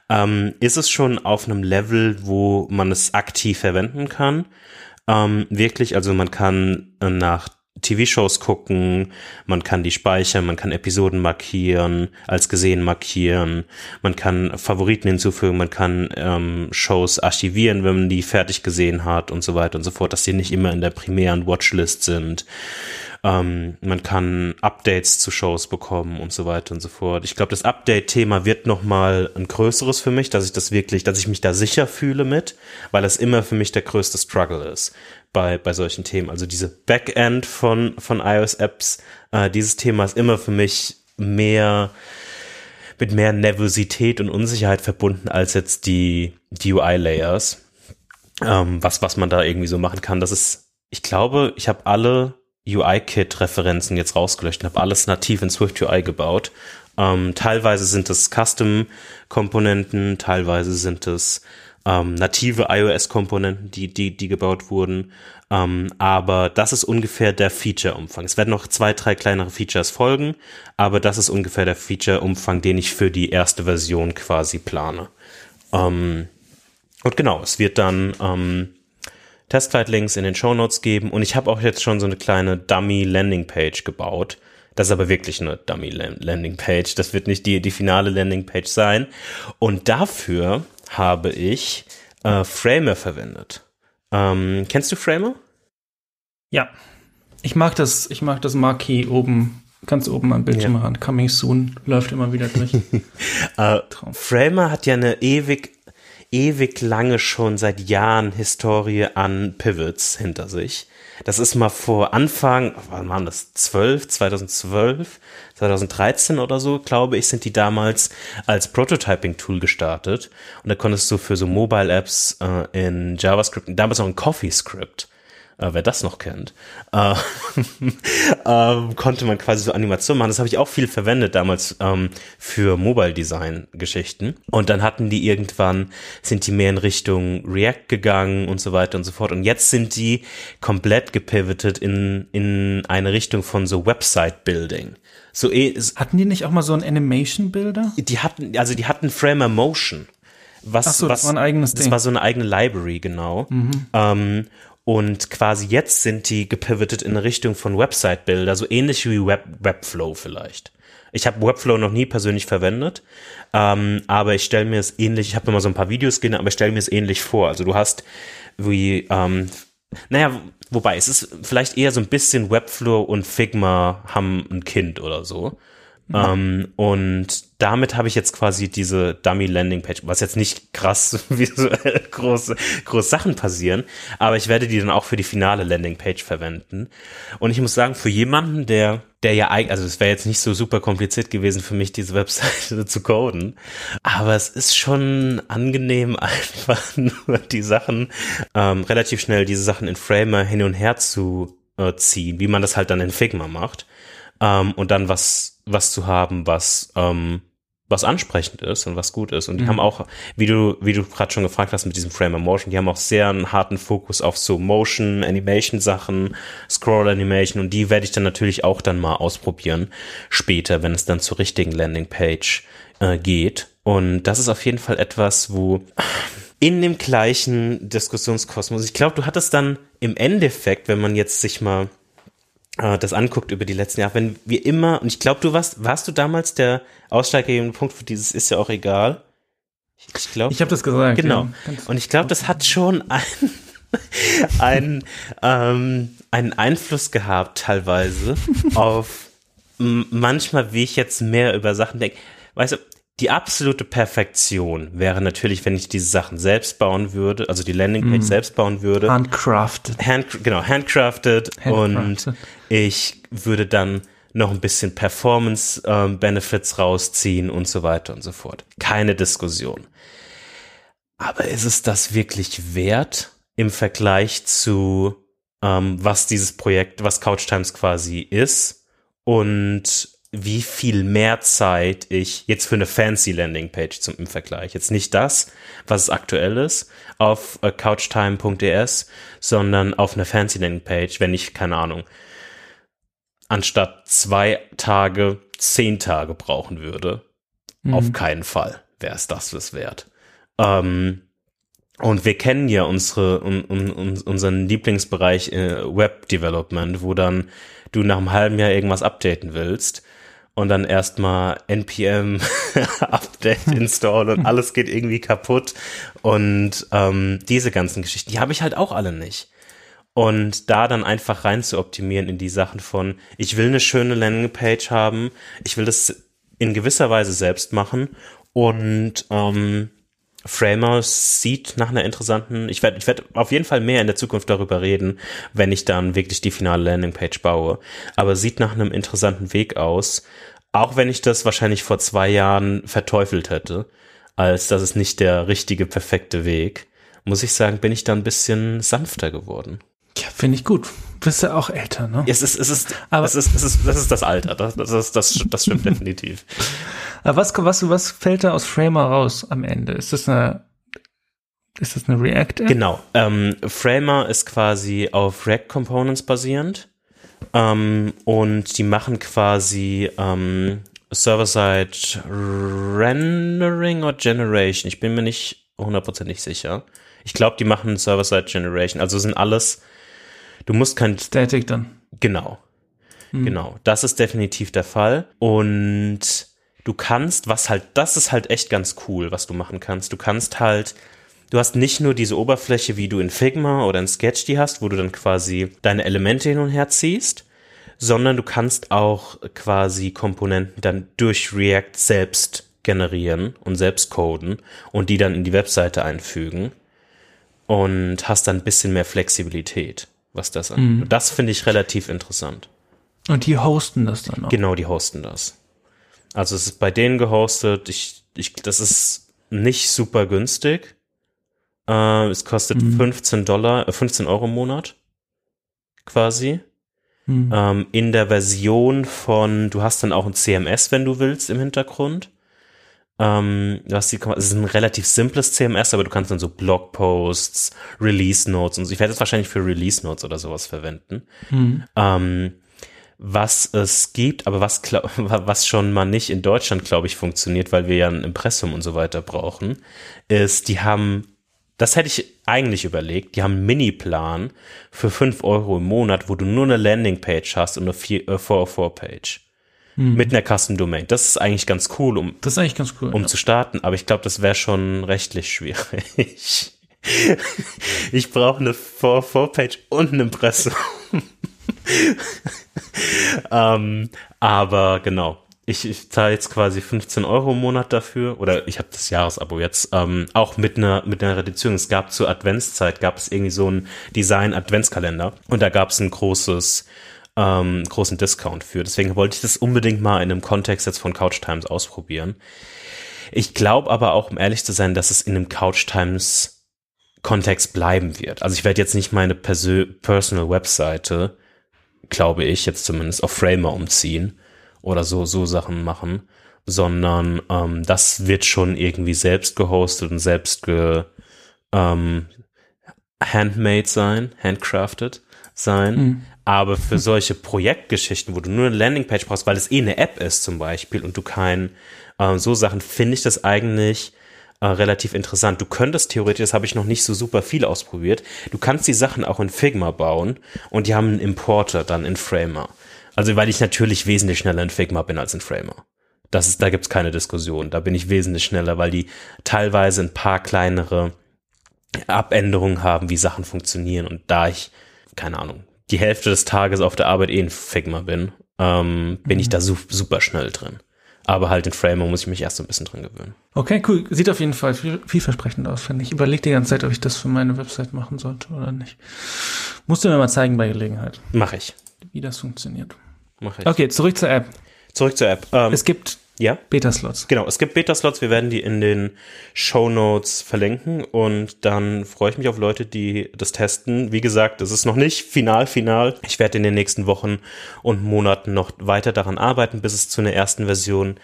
ähm, ist es schon auf einem Level, wo man es aktiv verwenden kann. Ähm, wirklich, also man kann äh, nach TV-Shows gucken, man kann die speichern, man kann Episoden markieren, als gesehen markieren, man kann Favoriten hinzufügen, man kann ähm, Shows archivieren, wenn man die fertig gesehen hat und so weiter und so fort, dass die nicht immer in der primären Watchlist sind. Ähm, man kann Updates zu Shows bekommen und so weiter und so fort. Ich glaube, das Update-Thema wird noch mal ein größeres für mich, dass ich das wirklich, dass ich mich da sicher fühle mit, weil das immer für mich der größte Struggle ist bei, bei solchen Themen. Also diese Backend von, von iOS-Apps, äh, dieses Thema ist immer für mich mehr, mit mehr Nervosität und Unsicherheit verbunden als jetzt die, die UI-Layers. Ähm, was, was man da irgendwie so machen kann. Das ist, ich glaube, ich habe alle UI-Kit-Referenzen jetzt rausgelöscht und habe alles nativ in Swift UI gebaut. Ähm, teilweise sind es Custom-Komponenten, teilweise sind es ähm, native iOS-Komponenten, die, die, die gebaut wurden. Ähm, aber das ist ungefähr der Feature-Umfang. Es werden noch zwei, drei kleinere Features folgen, aber das ist ungefähr der Feature-Umfang, den ich für die erste Version quasi plane. Ähm, und genau, es wird dann ähm, Testflight-Links in den Show Notes geben und ich habe auch jetzt schon so eine kleine Dummy-Landing-Page gebaut. Das ist aber wirklich eine Dummy-Landing-Page. Das wird nicht die, die finale Landing-Page sein. Und dafür habe ich äh, Framer verwendet. Ähm, kennst du Framer? Ja. Ich mag das, ich mag das Marquee oben, ganz oben am Bildschirm ja. ran. Coming soon läuft immer wieder durch. äh, Framer hat ja eine ewig ewig lange schon seit Jahren Historie an Pivots hinter sich. Das ist mal vor Anfang, wann waren das? 12, 2012, 2013 oder so, glaube ich, sind die damals als Prototyping-Tool gestartet. Und da konntest du für so Mobile-Apps äh, in JavaScript, damals auch in CoffeeScript, äh, wer das noch kennt, äh, äh, konnte man quasi so Animationen machen. Das habe ich auch viel verwendet damals ähm, für Mobile Design Geschichten. Und dann hatten die irgendwann, sind die mehr in Richtung React gegangen und so weiter und so fort. Und jetzt sind die komplett gepivotet in, in eine Richtung von so Website Building. So, eh, hatten die nicht auch mal so einen Animation Builder? Die hatten, also die hatten Framer Motion. Was, Ach so, was, das war ein eigenes das Ding. war so eine eigene Library, genau. Mhm. Ähm, und quasi jetzt sind die gepivotet in Richtung von Website-Builder, so ähnlich wie Web Webflow vielleicht. Ich habe Webflow noch nie persönlich verwendet, ähm, aber ich stelle mir es ähnlich, ich habe immer so ein paar Videos gesehen, aber ich stelle mir es ähnlich vor. Also du hast wie, ähm, naja, wobei es ist vielleicht eher so ein bisschen Webflow und Figma haben ein Kind oder so. Mhm. Ähm, und damit habe ich jetzt quasi diese Dummy Landing Page, was jetzt nicht krass visuell große, große Sachen passieren, aber ich werde die dann auch für die finale Landing Page verwenden. Und ich muss sagen, für jemanden, der, der ja eigentlich, also es wäre jetzt nicht so super kompliziert gewesen für mich, diese Webseite zu coden, aber es ist schon angenehm, einfach nur die Sachen, ähm, relativ schnell diese Sachen in Framer hin und her zu äh, ziehen, wie man das halt dann in Figma macht. ähm, und dann was, was zu haben, was, ähm, was ansprechend ist und was gut ist. Und die mhm. haben auch, wie du, wie du gerade schon gefragt hast mit diesem Frame of Motion, die haben auch sehr einen harten Fokus auf so Motion, Animation Sachen, Scroll Animation und die werde ich dann natürlich auch dann mal ausprobieren später, wenn es dann zur richtigen Landing Page äh, geht. Und das ist auf jeden Fall etwas, wo in dem gleichen Diskussionskosmos, ich glaube, du hattest dann im Endeffekt, wenn man jetzt sich mal äh, das anguckt über die letzten Jahre, wenn wir immer, und ich glaube, du warst, warst du damals der ausschlaggebende Punkt für dieses ist ja auch egal? Ich glaube. Ich habe das gesagt. Genau. Ja, und ich glaube, das hat schon ein, ein, ähm, einen Einfluss gehabt, teilweise, auf manchmal, wie ich jetzt mehr über Sachen denke. Weißt du, die absolute Perfektion wäre natürlich, wenn ich diese Sachen selbst bauen würde, also die Landingpage mm. selbst bauen würde. Handcrafted. Hand, genau, handcrafted, handcrafted. Und ich würde dann noch ein bisschen Performance-Benefits ähm, rausziehen und so weiter und so fort. Keine Diskussion. Aber ist es das wirklich wert im Vergleich zu, ähm, was dieses Projekt, was Couch Times quasi ist und wie viel mehr Zeit ich jetzt für eine fancy Landingpage zum im Vergleich. Jetzt nicht das, was aktuell ist auf äh, couchtime.es, sondern auf eine fancy Landingpage, wenn ich, keine Ahnung, anstatt zwei Tage zehn Tage brauchen würde. Mhm. Auf keinen Fall wäre es das was wert. Ähm, und wir kennen ja unsere, un, un, un, unseren Lieblingsbereich äh, Web Development, wo dann du nach einem halben Jahr irgendwas updaten willst und dann erstmal npm Update install und alles geht irgendwie kaputt und ähm, diese ganzen Geschichten, die habe ich halt auch alle nicht. Und da dann einfach rein zu optimieren in die Sachen von, ich will eine schöne Landingpage haben, ich will das in gewisser Weise selbst machen und ähm, Framer sieht nach einer interessanten, ich werde ich werd auf jeden Fall mehr in der Zukunft darüber reden, wenn ich dann wirklich die finale Landingpage baue, aber sieht nach einem interessanten Weg aus, auch wenn ich das wahrscheinlich vor zwei Jahren verteufelt hätte, als das ist nicht der richtige, perfekte Weg, muss ich sagen, bin ich da ein bisschen sanfter geworden. Ja, finde ich gut. Bist du auch älter, ne? Es ist, es ist, aber es ist, es ist, das ist das Alter. Das, das, ist, das, das stimmt definitiv. Aber was, was, was fällt da aus Framer raus am Ende? Ist das eine, ist das eine React? -App? Genau. Ähm, Framer ist quasi auf React Components basierend. Ähm, und die machen quasi ähm, Server-Side Rendering oder Generation. Ich bin mir nicht hundertprozentig sicher. Ich glaube, die machen Server-Side Generation. Also sind alles Du musst kein Static dann. Genau. Hm. Genau. Das ist definitiv der Fall. Und du kannst, was halt, das ist halt echt ganz cool, was du machen kannst. Du kannst halt, du hast nicht nur diese Oberfläche, wie du in Figma oder in Sketch die hast, wo du dann quasi deine Elemente hin und her ziehst, sondern du kannst auch quasi Komponenten dann durch React selbst generieren und selbst coden und die dann in die Webseite einfügen und hast dann ein bisschen mehr Flexibilität was das angeht. Mhm. Das finde ich relativ interessant. Und die hosten das dann auch? Genau, die hosten das. Also es ist bei denen gehostet. Ich, ich, das ist nicht super günstig. Äh, es kostet mhm. 15 Dollar, äh, 15 Euro im Monat. Quasi. Mhm. Ähm, in der Version von, du hast dann auch ein CMS, wenn du willst, im Hintergrund. Ähm, du hast die, es ist ein relativ simples CMS, aber du kannst dann so Blogposts, Release Notes und so. Ich werde es wahrscheinlich für Release Notes oder sowas verwenden. Mhm. Ähm, was es gibt, aber was, was schon mal nicht in Deutschland, glaube ich, funktioniert, weil wir ja ein Impressum und so weiter brauchen, ist, die haben, das hätte ich eigentlich überlegt, die haben einen Mini-Plan für fünf Euro im Monat, wo du nur eine Landingpage hast und eine 404-Page hm. mit einer Custom Domain. Das ist eigentlich ganz cool, um, das ist eigentlich ganz cool, um ja. zu starten, aber ich glaube, das wäre schon rechtlich schwierig. ich brauche eine Vor-Page und ein Impressum. ähm, aber genau, ich, ich zahle jetzt quasi 15 Euro im Monat dafür oder ich habe das Jahresabo jetzt ähm, auch mit einer mit einer Reduzierung. Es gab zur Adventszeit gab es irgendwie so ein Design Adventskalender und da gab es ein großes ähm, großen Discount für. Deswegen wollte ich das unbedingt mal in einem Kontext jetzt von Couch Times ausprobieren. Ich glaube aber auch, um ehrlich zu sein, dass es in einem Couch Times Kontext bleiben wird. Also ich werde jetzt nicht meine Persö Personal Webseite glaube ich, jetzt zumindest auf Framer umziehen oder so, so Sachen machen, sondern ähm, das wird schon irgendwie selbst gehostet und selbst ge, ähm, handmade sein, handcrafted sein. Mhm. Aber für solche Projektgeschichten, wo du nur eine Landingpage brauchst, weil es eh eine App ist zum Beispiel und du kein, äh, so Sachen, finde ich das eigentlich äh, relativ interessant. Du könntest theoretisch, das habe ich noch nicht so super viel ausprobiert, du kannst die Sachen auch in Figma bauen und die haben einen Importer dann in Framer. Also weil ich natürlich wesentlich schneller in Figma bin als in Framer. Das ist, da gibt's keine Diskussion. Da bin ich wesentlich schneller, weil die teilweise ein paar kleinere Abänderungen haben, wie Sachen funktionieren. Und da ich, keine Ahnung, die Hälfte des Tages auf der Arbeit eh in Figma bin, ähm, bin mhm. ich da su super schnell drin. Aber halt in Framer muss ich mich erst so ein bisschen dran gewöhnen. Okay, cool. Sieht auf jeden Fall viel, vielversprechend aus, finde ich. Überlege die ganze Zeit, ob ich das für meine Website machen sollte oder nicht. Musst du mir mal zeigen bei Gelegenheit. Mach ich. Wie das funktioniert. Mach ich. Okay, zurück zur App. Zurück zur App. Ähm, es gibt ja. Beta-Slots. Genau, es gibt Beta-Slots, wir werden die in den Show Notes verlinken und dann freue ich mich auf Leute, die das testen. Wie gesagt, es ist noch nicht final, final. Ich werde in den nächsten Wochen und Monaten noch weiter daran arbeiten, bis es zu einer ersten Version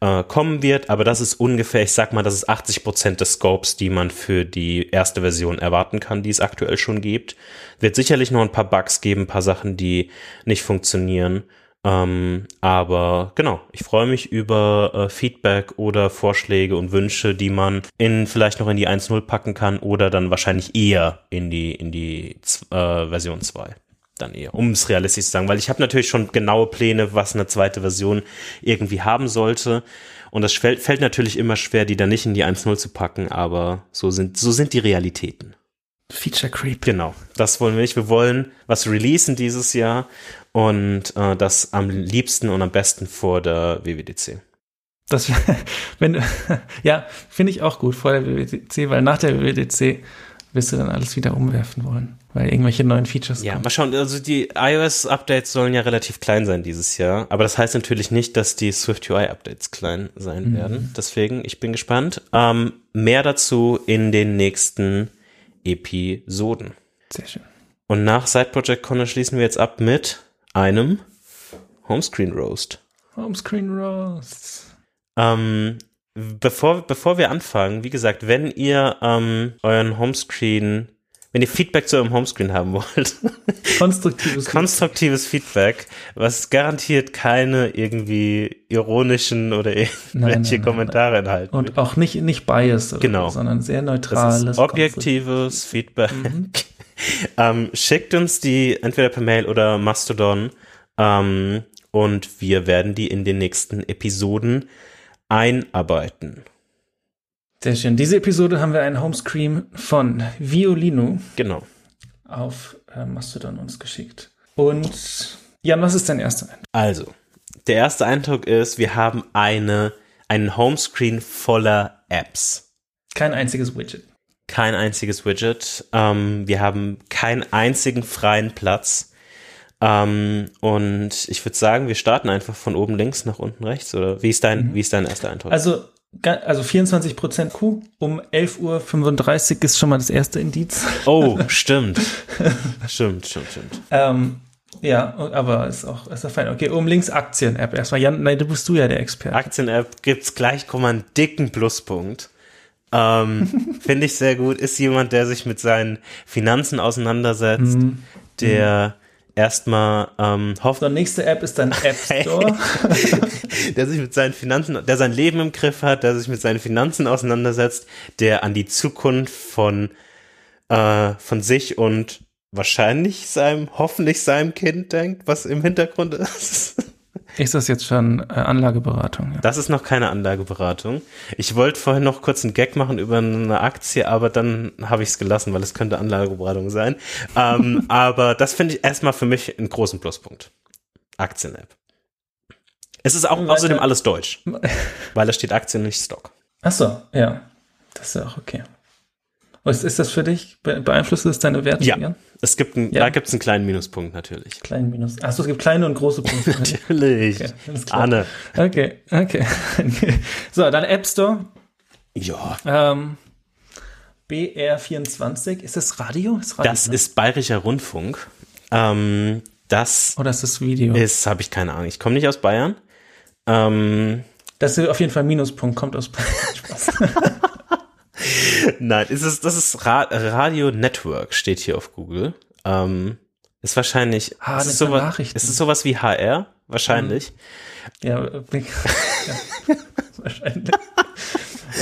äh, kommen wird, aber das ist ungefähr, ich sag mal, das ist 80 Prozent des Scopes, die man für die erste Version erwarten kann, die es aktuell schon gibt. Wird sicherlich noch ein paar Bugs geben, ein paar Sachen, die nicht funktionieren. Ähm, aber genau, ich freue mich über äh, Feedback oder Vorschläge und Wünsche, die man in vielleicht noch in die 1.0 packen kann oder dann wahrscheinlich eher in die, in die äh, Version 2 dann eher, um es realistisch zu sagen, weil ich habe natürlich schon genaue Pläne, was eine zweite Version irgendwie haben sollte. Und das fällt, fällt natürlich immer schwer, die dann nicht in die 1.0 zu packen, aber so sind, so sind die Realitäten. Feature Creep. Genau, das wollen wir nicht. Wir wollen was releasen dieses Jahr und äh, das am liebsten und am besten vor der WWDC. Das, wenn, ja, finde ich auch gut vor der WWDC, weil nach der WWDC wirst du dann alles wieder umwerfen wollen, weil irgendwelche neuen Features Ja, kommen. mal schauen, also die iOS-Updates sollen ja relativ klein sein dieses Jahr, aber das heißt natürlich nicht, dass die SwiftUI-Updates klein sein mhm. werden. Deswegen, ich bin gespannt. Ähm, mehr dazu in den nächsten Episoden. Sehr schön. Und nach Side Project Corner schließen wir jetzt ab mit einem Homescreen Roast. Homescreen Roast. Ähm, bevor, bevor wir anfangen, wie gesagt, wenn ihr ähm, euren Homescreen, wenn ihr Feedback zu eurem Homescreen haben wollt, konstruktives, konstruktives Feedback, was garantiert keine irgendwie ironischen oder irgendwelche nein, nein, Kommentare nein, enthalten. Und auch nicht, nicht biased, genau. So, sondern sehr neutrales. objektives Feedback. Mhm. ähm, schickt uns die entweder per Mail oder Mastodon ähm, und wir werden die in den nächsten Episoden einarbeiten. Sehr schön. Diese Episode haben wir einen Homescreen von Violino. Genau. Auf äh, Mastodon uns geschickt. Und Jan, was ist dein erster Eindruck? Also, der erste Eindruck ist, wir haben eine, einen Homescreen voller Apps. Kein einziges Widget. Kein einziges Widget. Ähm, wir haben keinen einzigen freien Platz. Ähm, und ich würde sagen, wir starten einfach von oben links nach unten rechts. Oder wie ist dein, mhm. wie ist dein erster Eindruck? Also, also 24 Prozent Q. Um 11.35 Uhr ist schon mal das erste Indiz. Oh, stimmt. stimmt, stimmt, stimmt. Ähm, ja, aber ist auch, ist auch fein. Okay, oben links Aktien-App. Erstmal, Jan, nein, du bist du ja der Experte. Aktien-App gibt's gleich, komm mal einen dicken Pluspunkt. Ähm, Finde ich sehr gut. Ist jemand, der sich mit seinen Finanzen auseinandersetzt, mhm. der mhm erstmal ähm, hofft. Die nächste App ist dann App Store. der sich mit seinen Finanzen, der sein Leben im Griff hat, der sich mit seinen Finanzen auseinandersetzt, der an die Zukunft von, äh, von sich und wahrscheinlich seinem, hoffentlich seinem Kind denkt, was im Hintergrund ist. Ist das jetzt schon äh, Anlageberatung? Ja. Das ist noch keine Anlageberatung. Ich wollte vorhin noch kurz einen Gag machen über eine Aktie, aber dann habe ich es gelassen, weil es könnte Anlageberatung sein. Ähm, aber das finde ich erstmal für mich einen großen Pluspunkt. Aktien-App. Es ist auch außerdem alles deutsch, weil da steht Aktien, nicht Stock. Ach so, ja. Das ist auch okay. Was ist das für dich? Beeinflusst es deine Werte? Ja, es gibt ein, ja. da gibt es einen kleinen Minuspunkt natürlich. Kleinen Minus. Achso, es gibt kleine und große Punkte. natürlich. Okay, Arne. Okay, okay. so, dann App Store. Ja. Ähm, BR24, ist das Radio? Ist Radio das ne? ist Bayerischer Rundfunk. Ähm, Das Oder ist das Video? ist, habe ich keine Ahnung. Ich komme nicht aus Bayern. Ähm, Das ist auf jeden Fall Minuspunkt, kommt aus Spaß. Nein, ist es, das ist Ra Radio Network, steht hier auf Google. Ähm, ist wahrscheinlich, Ah, ist, es so sowas, Nachrichten. ist es sowas wie HR? Wahrscheinlich. Ja, äh, ja, wahrscheinlich.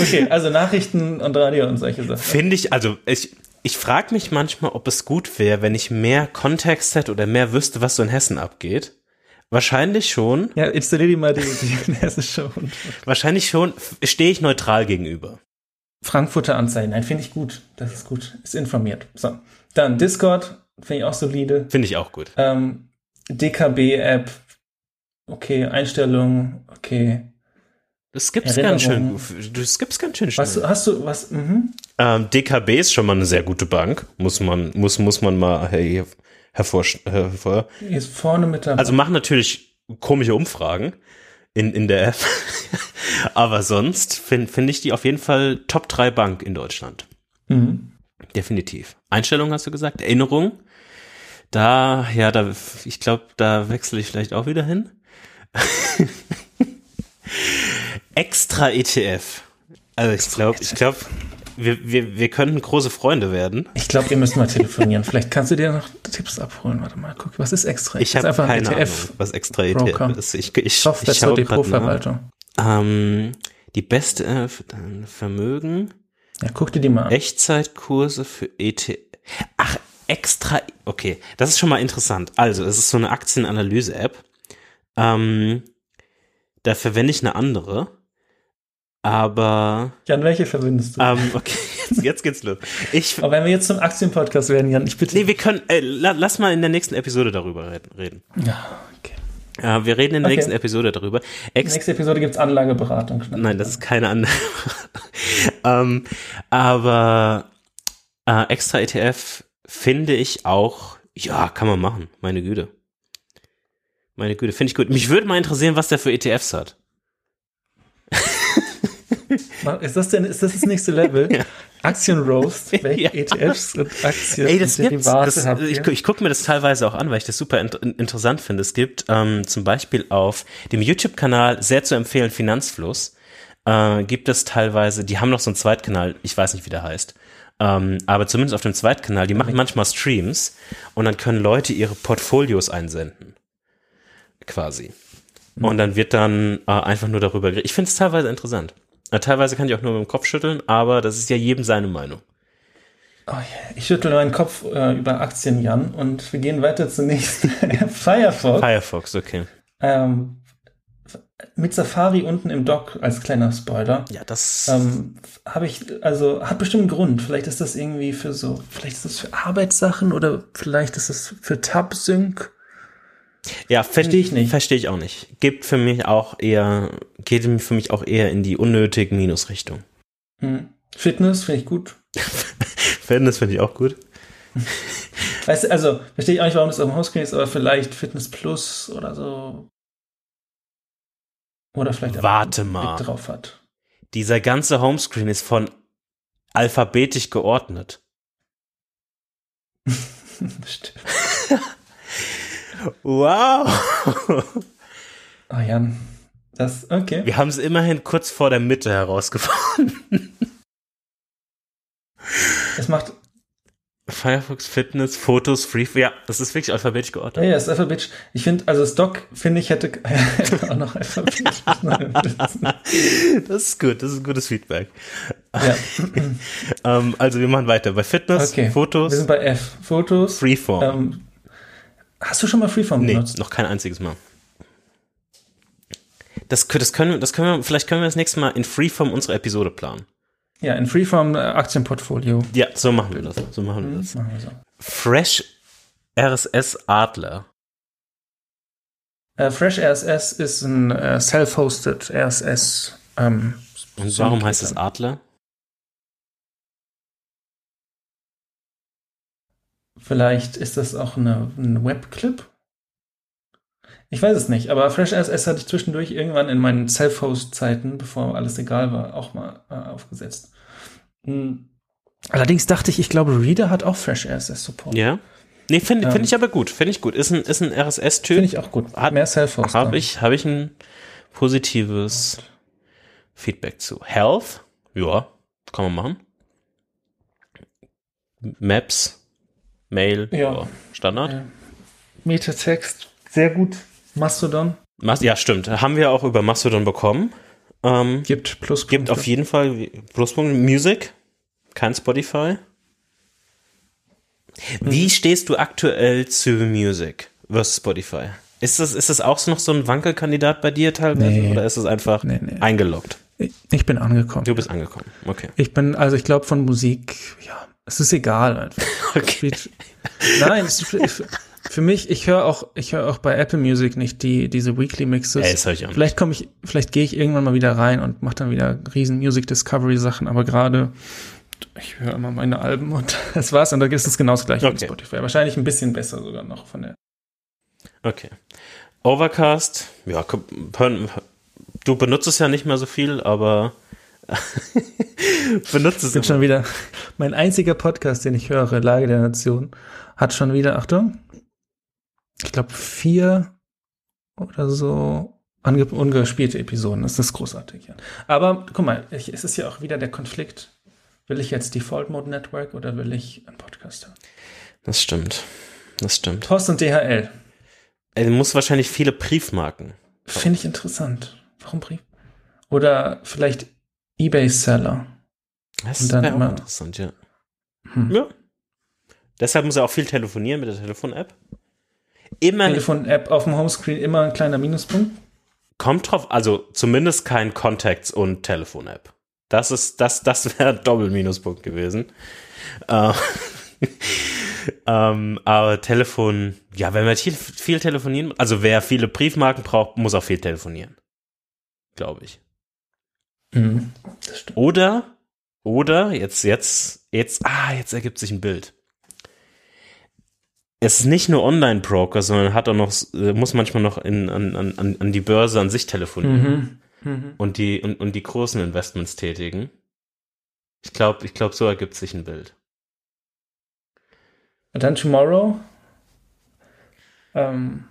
Okay, also Nachrichten und Radio und solche Sachen. Finde ich, also ich, ich frage mich manchmal, ob es gut wäre, wenn ich mehr Kontext hätte oder mehr wüsste, was so in Hessen abgeht. Wahrscheinlich schon. Ja, installier dir mal die, die hessische und Wahrscheinlich schon. Stehe ich neutral gegenüber. Frankfurter Anzeigen. Nein, finde ich gut. Das ist gut. Ist informiert. So. Dann Discord, finde ich auch solide. Finde ich auch gut. Ähm, DKB-App, okay. Einstellungen, okay. Du skippst ganz schön. Du skippst ganz schön schnell. Was hast du, was, mhm. Ähm, DKB ist schon mal eine sehr gute Bank. Muss man, muss, muss man mal her, hervor, hervor. Hier ist vorne mit dabei. Also machen natürlich komische Umfragen in, in der App. Aber sonst finde find ich die auf jeden Fall Top 3 Bank in Deutschland. mhm. Definitiv. Einstellung hast du gesagt, Erinnerung. Da, ja, da, ich glaube, da wechsle ich vielleicht auch wieder hin. Extra ETF. Also ich glaube, ich glaube, wir, wir, wir könnten große Freunde werden. Ich glaube, wir müssen mal telefonieren. Vielleicht kannst du dir noch Tipps abholen. Warte mal, guck, was ist extra? Ich habe keine ETF. Ahnung, was extra Broker. ETF ist. Ich, ich, Software ich zur. Depotverwaltung. Ähm, die beste äh, Vermögen, Ja, guck dir die mal an. Echtzeitkurse für ETF. Ach, extra. Okay, das ist schon mal interessant. Also, es ist so eine Aktienanalyse-App. Ähm, da verwende ich eine andere. Aber, Jan, welche verbindest du? ähm, okay, jetzt, jetzt geht's los. Ich, Aber wenn wir jetzt zum Aktienpodcast werden, Jan, ich bitte. nee, wir können, äh, la, lass mal in der nächsten Episode darüber reden. Ja, okay. Äh, wir reden in der Okay. nächsten Episode darüber. Ex Nächste Episode gibt's Anlageberatung. Nein, das ist keine andere. ähm, aber äh, extra ETF finde ich auch, ja, kann man machen, meine Güte. Meine Güte, finde ich gut. Mich würde mal interessieren, was der für ETFs hat. Ist das denn, ist das das nächste Level? Ja. Aktien-Roast, welche Ja. ETFs und Aktien Ey, das und gibt's. Derivate Das, habt ich ich gucke mir das teilweise auch an, weil ich das super int interessant finde. Es gibt ähm, zum Beispiel auf dem YouTube-Kanal sehr zu empfehlen Finanzfluss. Äh, gibt es teilweise, die haben noch so einen Zweitkanal, ich weiß nicht, wie der heißt. Ähm, aber zumindest auf dem Zweitkanal, die machen manchmal Streams und dann können Leute ihre Portfolios einsenden. Quasi. Und dann wird dann äh, einfach nur darüber geredet. Ich finde es teilweise interessant. Teilweise kann ich auch nur mit dem Kopf schütteln, aber das ist ja jedem seine Meinung. Oh. Ich schüttel meinen Kopf äh, über Aktien, Jan, und wir gehen weiter zunächst. Firefox. Firefox, okay. Ähm, mit Safari unten im Dock als kleiner Spoiler. Ja, das. Ähm, habe ich, also hat bestimmt einen Grund. Vielleicht ist das irgendwie für so, vielleicht ist das für Arbeitssachen oder vielleicht ist das für Tab-Sync. Ja, Versteh ich nicht. Verstehe ich auch nicht. Gibt für mich auch eher, geht für mich auch eher in die unnötigen Minusrichtung. Hm. Fitness finde ich gut. Fairness finde ich auch gut. Weißt du, also verstehe ich auch nicht, warum das auf dem Homescreen ist, aber vielleicht Fitness Plus oder so. Oder vielleicht Warte einen mal. Blick drauf hat. Dieser ganze Homescreen ist von alphabetisch geordnet. Stimmt. Wow. Ah, Jan. Das, okay. Wir haben es immerhin kurz vor der Mitte herausgefunden. Es macht, Firefox, Fitness, Fotos, Free. Ja, das ist wirklich alphabetisch ja, geordnet. ja, das alphabetisch. Ich finde, also Doc, finde ich, hätte, hätte auch noch alphabetisch. Das ist gut, das ist gutes Feedback. ja, Ähm, also wir machen weiter. Bei Fitness, okay. Fotos, Wir sind bei F. Fotos. Freeform. Ähm, hast du schon mal Freeform Nee, benutzt? noch kein einziges Mal. Das, das können wir, das können wir, vielleicht können wir das nächste Mal in Freeform unsere Episode planen. Ja, in Freeform äh, Aktienportfolio. Ja, so machen wir das. So machen wir das. Machen wir so. Fresh RSS Adler. Äh, Fresh RSS ist ein äh, self-hosted RSS. Ähm, Und warum heißt es Adler? Vielleicht ist das auch eine, ein Webclip? Ich weiß es nicht, aber Fresh RSS hatte ich zwischendurch irgendwann in meinen Self-Host-Zeiten, bevor alles egal war, auch mal äh, aufgesetzt. Hm. Allerdings dachte ich, ich glaube, Reader hat auch Fresh RSS Support. Ja. Nee, finde find ich aber gut. Finde ich gut. Ist ein, ist ein RSS-Typ. Finde ich auch gut. Hat- Mehr Self-Host. Habe ich, hab ich ein positives Feedback zu. Health? Ja, kann man machen. Maps? Mail? Ja. Standard? Ja. Metatext, sehr gut. Mastodon Mas- Ja, stimmt. Haben wir auch über Mastodon bekommen. Ähm, gibt Plus. gibt auf jeden Fall Pluspunkte. Music? Kein Spotify? Wie stehst du aktuell zu Music versus Spotify? Ist das, ist das auch so noch so ein Wankelkandidat bei dir teilweise? Nee. Oder ist es einfach Nee, nee. eingeloggt? Ich, ich bin angekommen. Du bist angekommen. Okay. Ich bin, also ich glaube von Musik, ja, es ist egal einfach. Okay. Nein, für, mich, ich höre auch, ich höre auch bei Apple Music nicht die, diese Weekly Mixes. Ey, das höre ich auch. Vielleicht komme ich, vielleicht gehe ich irgendwann mal wieder rein und mache dann wieder riesen Music Discovery Sachen, aber gerade ich höre immer meine Alben und das war's und da ist es genau das gleiche mit Okay. Spotify. Wahrscheinlich ein bisschen besser sogar noch von der. Okay. Overcast, ja, du benutzt es ja nicht mehr so viel, aber benutzt es bin immer. schon wieder, mein einziger Podcast, den ich höre, Lage der Nation, hat schon wieder, Achtung, ich glaube vier oder so ungespielte Episoden. Das ist großartig, ja. Aber guck mal, ich, es ist ja auch wieder der Konflikt. Will ich jetzt Default Mode Network oder will ich einen Podcast hören? Das stimmt. Das stimmt. Post und DHL. Er muss wahrscheinlich viele Briefmarken. Finde ich interessant. Warum Brief? Oder vielleicht eBay-Seller. Das Und dann immer- interessant, ja. Hm. Ja. Deshalb muss er auch viel telefonieren mit der Telefon-App. Immer Telefon-App auf dem Homescreen immer ein kleiner Minuspunkt. kommt drauf, also zumindest kein Contacts und Telefon-App. Das ist, das, das wäre Doppel-Minuspunkt gewesen. Äh, ähm, aber Telefon, ja, wenn man viel, viel telefonieren, also wer viele Briefmarken braucht, muss auch viel telefonieren. Glaube ich. Mhm. Oder, oder, jetzt, jetzt, jetzt, ah, jetzt ergibt sich ein Bild. Es ist nicht nur Online-Broker, sondern hat auch noch, äh, muss manchmal noch in, an, an, an die Börse an sich telefonieren Mhm. Mhm. und die, und, und die großen Investments tätigen. Ich glaube, ich glaube, so ergibt sich ein Bild. Und dann Tomorrow. Ähm,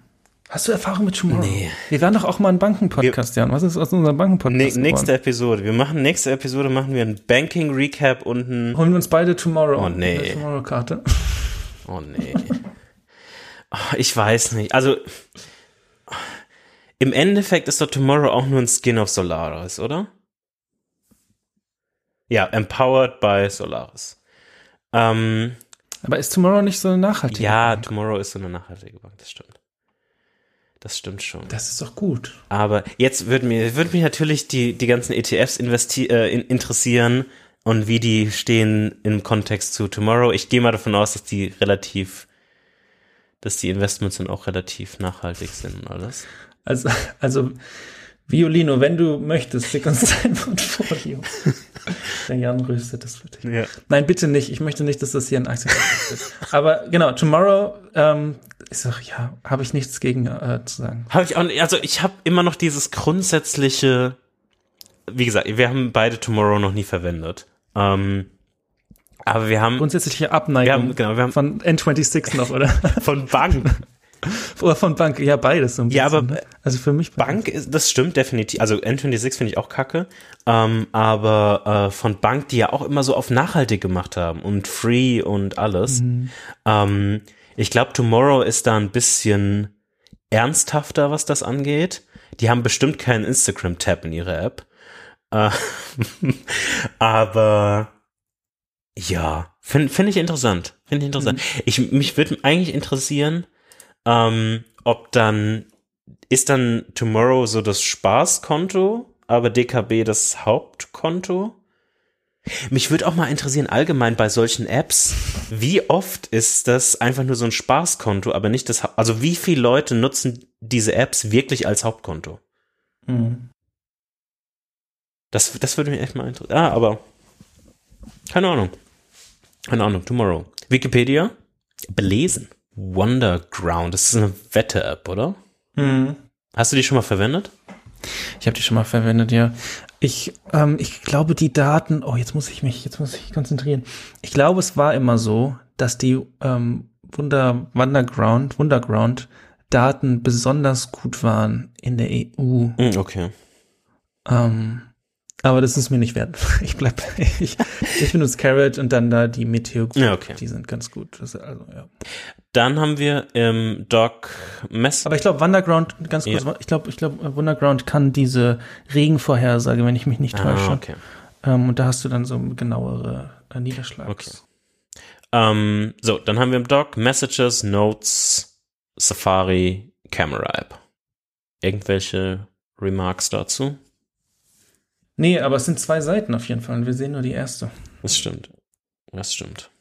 hast du Erfahrung mit Tomorrow? Nee. Wir waren doch auch mal ein Banken-Podcast, Jan. Was ist aus unserem Banken-Podcast nächste geworden? Episode. Wir machen nächste Episode machen wir ein Banking Recap und ein Holen wir uns beide Tomorrow. Oh, nee. Eine Tomorrow-Karte. Oh nee. Oh, ich weiß nicht. Also im Endeffekt ist doch Tomorrow auch nur ein Skin auf Solaris, oder? Ja, empowered by Solaris. Ähm, Aber ist Tomorrow nicht so eine nachhaltige? ja, Tomorrow ist so eine nachhaltige Bank, das stimmt. Das stimmt schon. Das ist doch gut. Aber jetzt würde mir, würde mich natürlich die, die ganzen ETFs äh, in, interessieren und wie die stehen im Kontext zu Tomorrow. Ich gehe mal davon aus, dass die relativ, dass die Investments dann auch relativ nachhaltig sind und alles. Also, also Violino, wenn du möchtest, schick uns dein Portfolio. Der Jan rüstet das für dich. Ja. Nein, bitte nicht. Ich möchte nicht, dass das hier ein Aktien wird. Aber genau, Tomorrow, ähm, ich sag, ja, habe ich nichts gegen äh, zu sagen. Habe ich auch, nicht- also ich habe immer noch dieses grundsätzliche, wie gesagt, wir haben beide Tomorrow noch nie verwendet. Ähm, aber wir haben Grundsätzliche Abneigung Wir haben- genau, wir haben- von N26 noch, oder? von Bank oder von Bank, ja, beides so ein Ja, aber ne? Also für mich Bank ist, das stimmt definitiv. Also N26 finde ich auch kacke. Ähm, aber äh, von Bank, die ja auch immer so auf nachhaltig gemacht haben und free und alles. Ähm, ich glaube, Tomorrow ist da ein bisschen ernsthafter, was das angeht. Die haben bestimmt keinen Instagram-Tab in ihrer App. Äh, aber ja, finde find ich interessant. Finde ich interessant. Ich, mich würde eigentlich interessieren, ähm, ob dann ist dann Tomorrow so das Spaßkonto, aber DKB das Hauptkonto? Mich würde auch mal interessieren, allgemein bei solchen Apps, wie oft ist das einfach nur so ein Spaßkonto, aber nicht das, Hau- also wie viele Leute nutzen diese Apps wirklich als Hauptkonto? Mhm. Das, das würde mich echt mal interessieren. Ah, aber keine Ahnung. Keine Ahnung, Tomorrow. Wikipedia? Belesen. Wonderground, das ist eine Wette-App, oder? Mhm. Hast du die schon mal verwendet? Ich habe die schon mal verwendet, ja. Ich, ähm, ich glaube, die Daten, oh, jetzt muss ich mich, jetzt muss ich mich konzentrieren. Ich glaube, es war immer so, dass die ähm, Wunder, Wonderground, Wonderground Daten besonders gut waren in der EU. Hm, okay. Ähm, aber das ist mir nicht wert. Ich bleib, ich, ich benutze Carrot und dann da die Meteo. Ja, okay. Die sind ganz gut. Also, ja. Dann haben wir im Doc Mess. Aber ich glaube, Wonderground, ganz kurz, Ja. ich glaube, ich glaube, Wonderground kann diese Regenvorhersage, wenn ich mich nicht täusche. ah, okay. Ähm, und da hast du dann so genauere äh, Niederschlags. Okay. Ähm, so, dann haben wir im Doc Messages, Notes, Safari, Camera App. Irgendwelche Remarks dazu? Nee, aber es sind zwei Seiten auf jeden Fall und wir sehen nur die erste. Das stimmt. Das stimmt.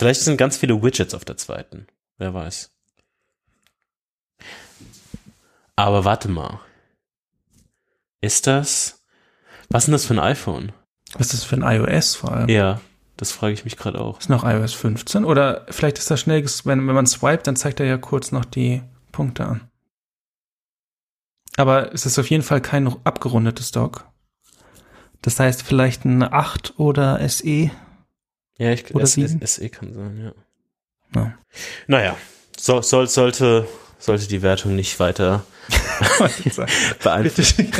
Vielleicht sind ganz viele Widgets auf der zweiten. Wer weiß. Aber warte mal. Ist das. Was ist denn das für ein iPhone? Was ist das für ein iOS vor allem? Ja, das frage ich mich gerade auch. Ist noch iOS 15? Oder vielleicht ist das schnell, wenn, wenn man swipet, dann zeigt er ja kurz noch die Punkte an. Aber es ist auf jeden Fall kein abgerundetes Dock. Das heißt vielleicht ein 8 oder. SE. Ja, ich Oder S- sieben? S- SE kann sein, ja. Ja. Naja, so, soll, sollte, sollte die Wertung nicht weiter beeinflussen.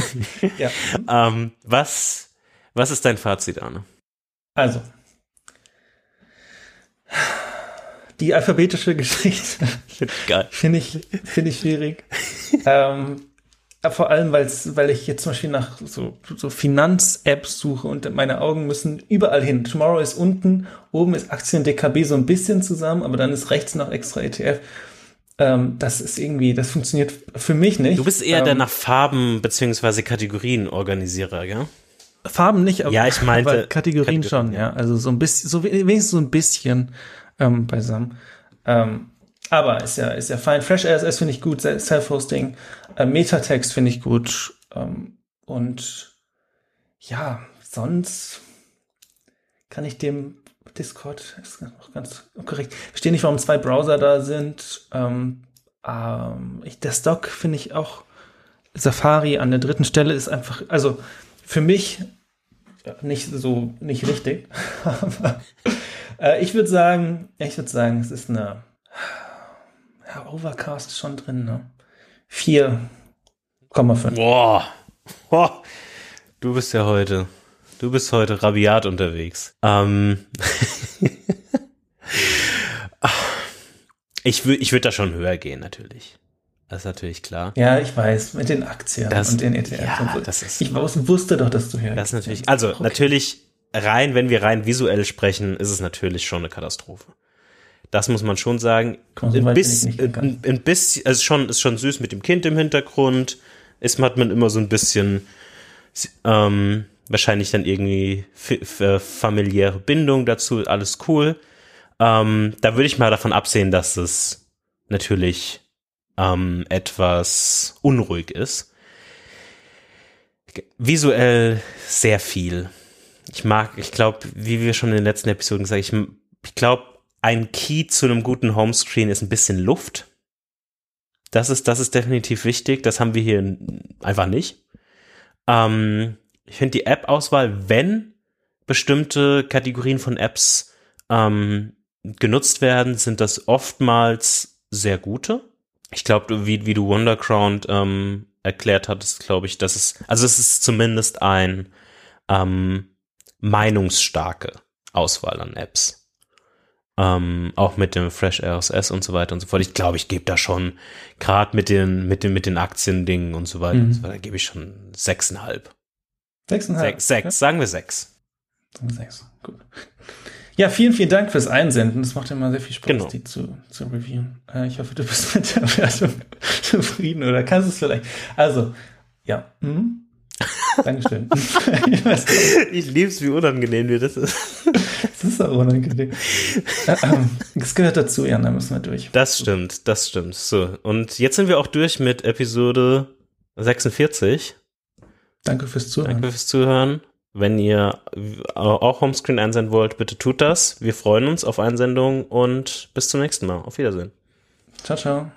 Ja. Ähm, was, was ist dein Fazit, Arne? Also. Die alphabetische Geschichte Geil. finde ich, finde ich schwierig. ähm, vor allem, weil's, weil ich jetzt zum Beispiel nach so, so Finanz-Apps suche und meine Augen müssen überall hin. Tomorrow ist unten, oben ist Aktien DKB so ein bisschen zusammen, aber dann ist rechts noch extra ETF. Ähm, das ist irgendwie, das funktioniert für mich nicht. Du bist eher ähm, der nach Farben beziehungsweise Kategorien Organisierer, gell? Farben nicht, aber, Ja, ich meinte aber Kategorien, Kategorien, schon, ja. Also so ein bisschen, so we- wenigstens so ein bisschen ähm, beisammen. Ähm, aber ist ja, ist ja fein. Fresh RSS finde ich gut, Se- Self-Hosting, äh, Metatext finde ich gut. Ähm, und ja, sonst kann ich dem Discord, ist noch ganz korrekt, verstehe nicht, warum zwei Browser da sind. Ähm, ähm, ich, der Stock finde ich auch Safari an der dritten Stelle ist einfach, also für mich äh, nicht so, nicht richtig. Aber äh, ich würde sagen, ich würde sagen, es ist eine, ja, Overcast ist schon drin, ne? 4,5. Boah. Boah. Du bist ja heute, du bist heute rabiat unterwegs. Ähm. ich würde ich würd da schon höher gehen, natürlich. Das ist natürlich klar. Ja, ich weiß, mit den Aktien Das- und den ETFs ja, und so. das ist- ich wus- wusste doch, dass du hier. Das ist natürlich, also natürlich rein, wenn wir rein visuell sprechen, ist es natürlich schon eine Katastrophe. Das muss man schon sagen. Komm, so Ein, weit bin ich bis, nicht gegangen. ein, ein bisschen, also schon, ist schon süß mit dem Kind im Hintergrund. Ist, hat man immer so ein bisschen, ähm, wahrscheinlich dann irgendwie f- familiäre Bindung dazu, alles cool. Ähm, da würde ich mal davon absehen, dass es natürlich ähm, etwas unruhig ist. Visuell sehr viel. Ich mag, ich glaube, wie wir schon in den letzten Episoden gesagt haben, ich, ich glaube, ein Key zu einem guten Homescreen ist ein bisschen Luft. Das ist, das ist definitiv wichtig. Das haben wir hier einfach nicht. Ähm, ich finde die App-Auswahl, wenn bestimmte Kategorien von Apps ähm, genutzt werden, sind das oftmals sehr gute. Ich glaube, wie, wie du Wonderground ähm, erklärt hattest, glaube ich, dass es, also es ist zumindest ein ähm, meinungsstarke Auswahl an Apps. Ähm, auch mit dem Fresh RSS und so weiter und so fort. Ich glaube, ich gebe da schon, gerade mit den, mit den, mit den Aktiendingen und so weiter Mhm. und so weiter, gebe ich schon sechseinhalb. 6,5. Sechs, sechs, sagen wir sechs. Sechs. Gut. Ja, vielen, vielen Dank fürs Einsenden. Das macht immer sehr viel Spaß, Genau. die zu, zu reviewen. Äh, ich hoffe, du bist mit der Wertung zufrieden oder kannst es vielleicht. Also, ja. Mhm. Dankeschön. ich Ich lieb's, wie unangenehm dir das ist. das ist auch unangenehm. Äh, ähm, Das gehört dazu, ja, da müssen wir durch. Das stimmt, das stimmt. So, und jetzt sind wir auch durch mit Episode 46. Danke fürs Zuhören. Danke fürs Zuhören. Wenn ihr auch Homescreen einsenden wollt, bitte tut das. Wir freuen uns auf Einsendungen und bis zum nächsten Mal. Auf Wiedersehen. Ciao, ciao.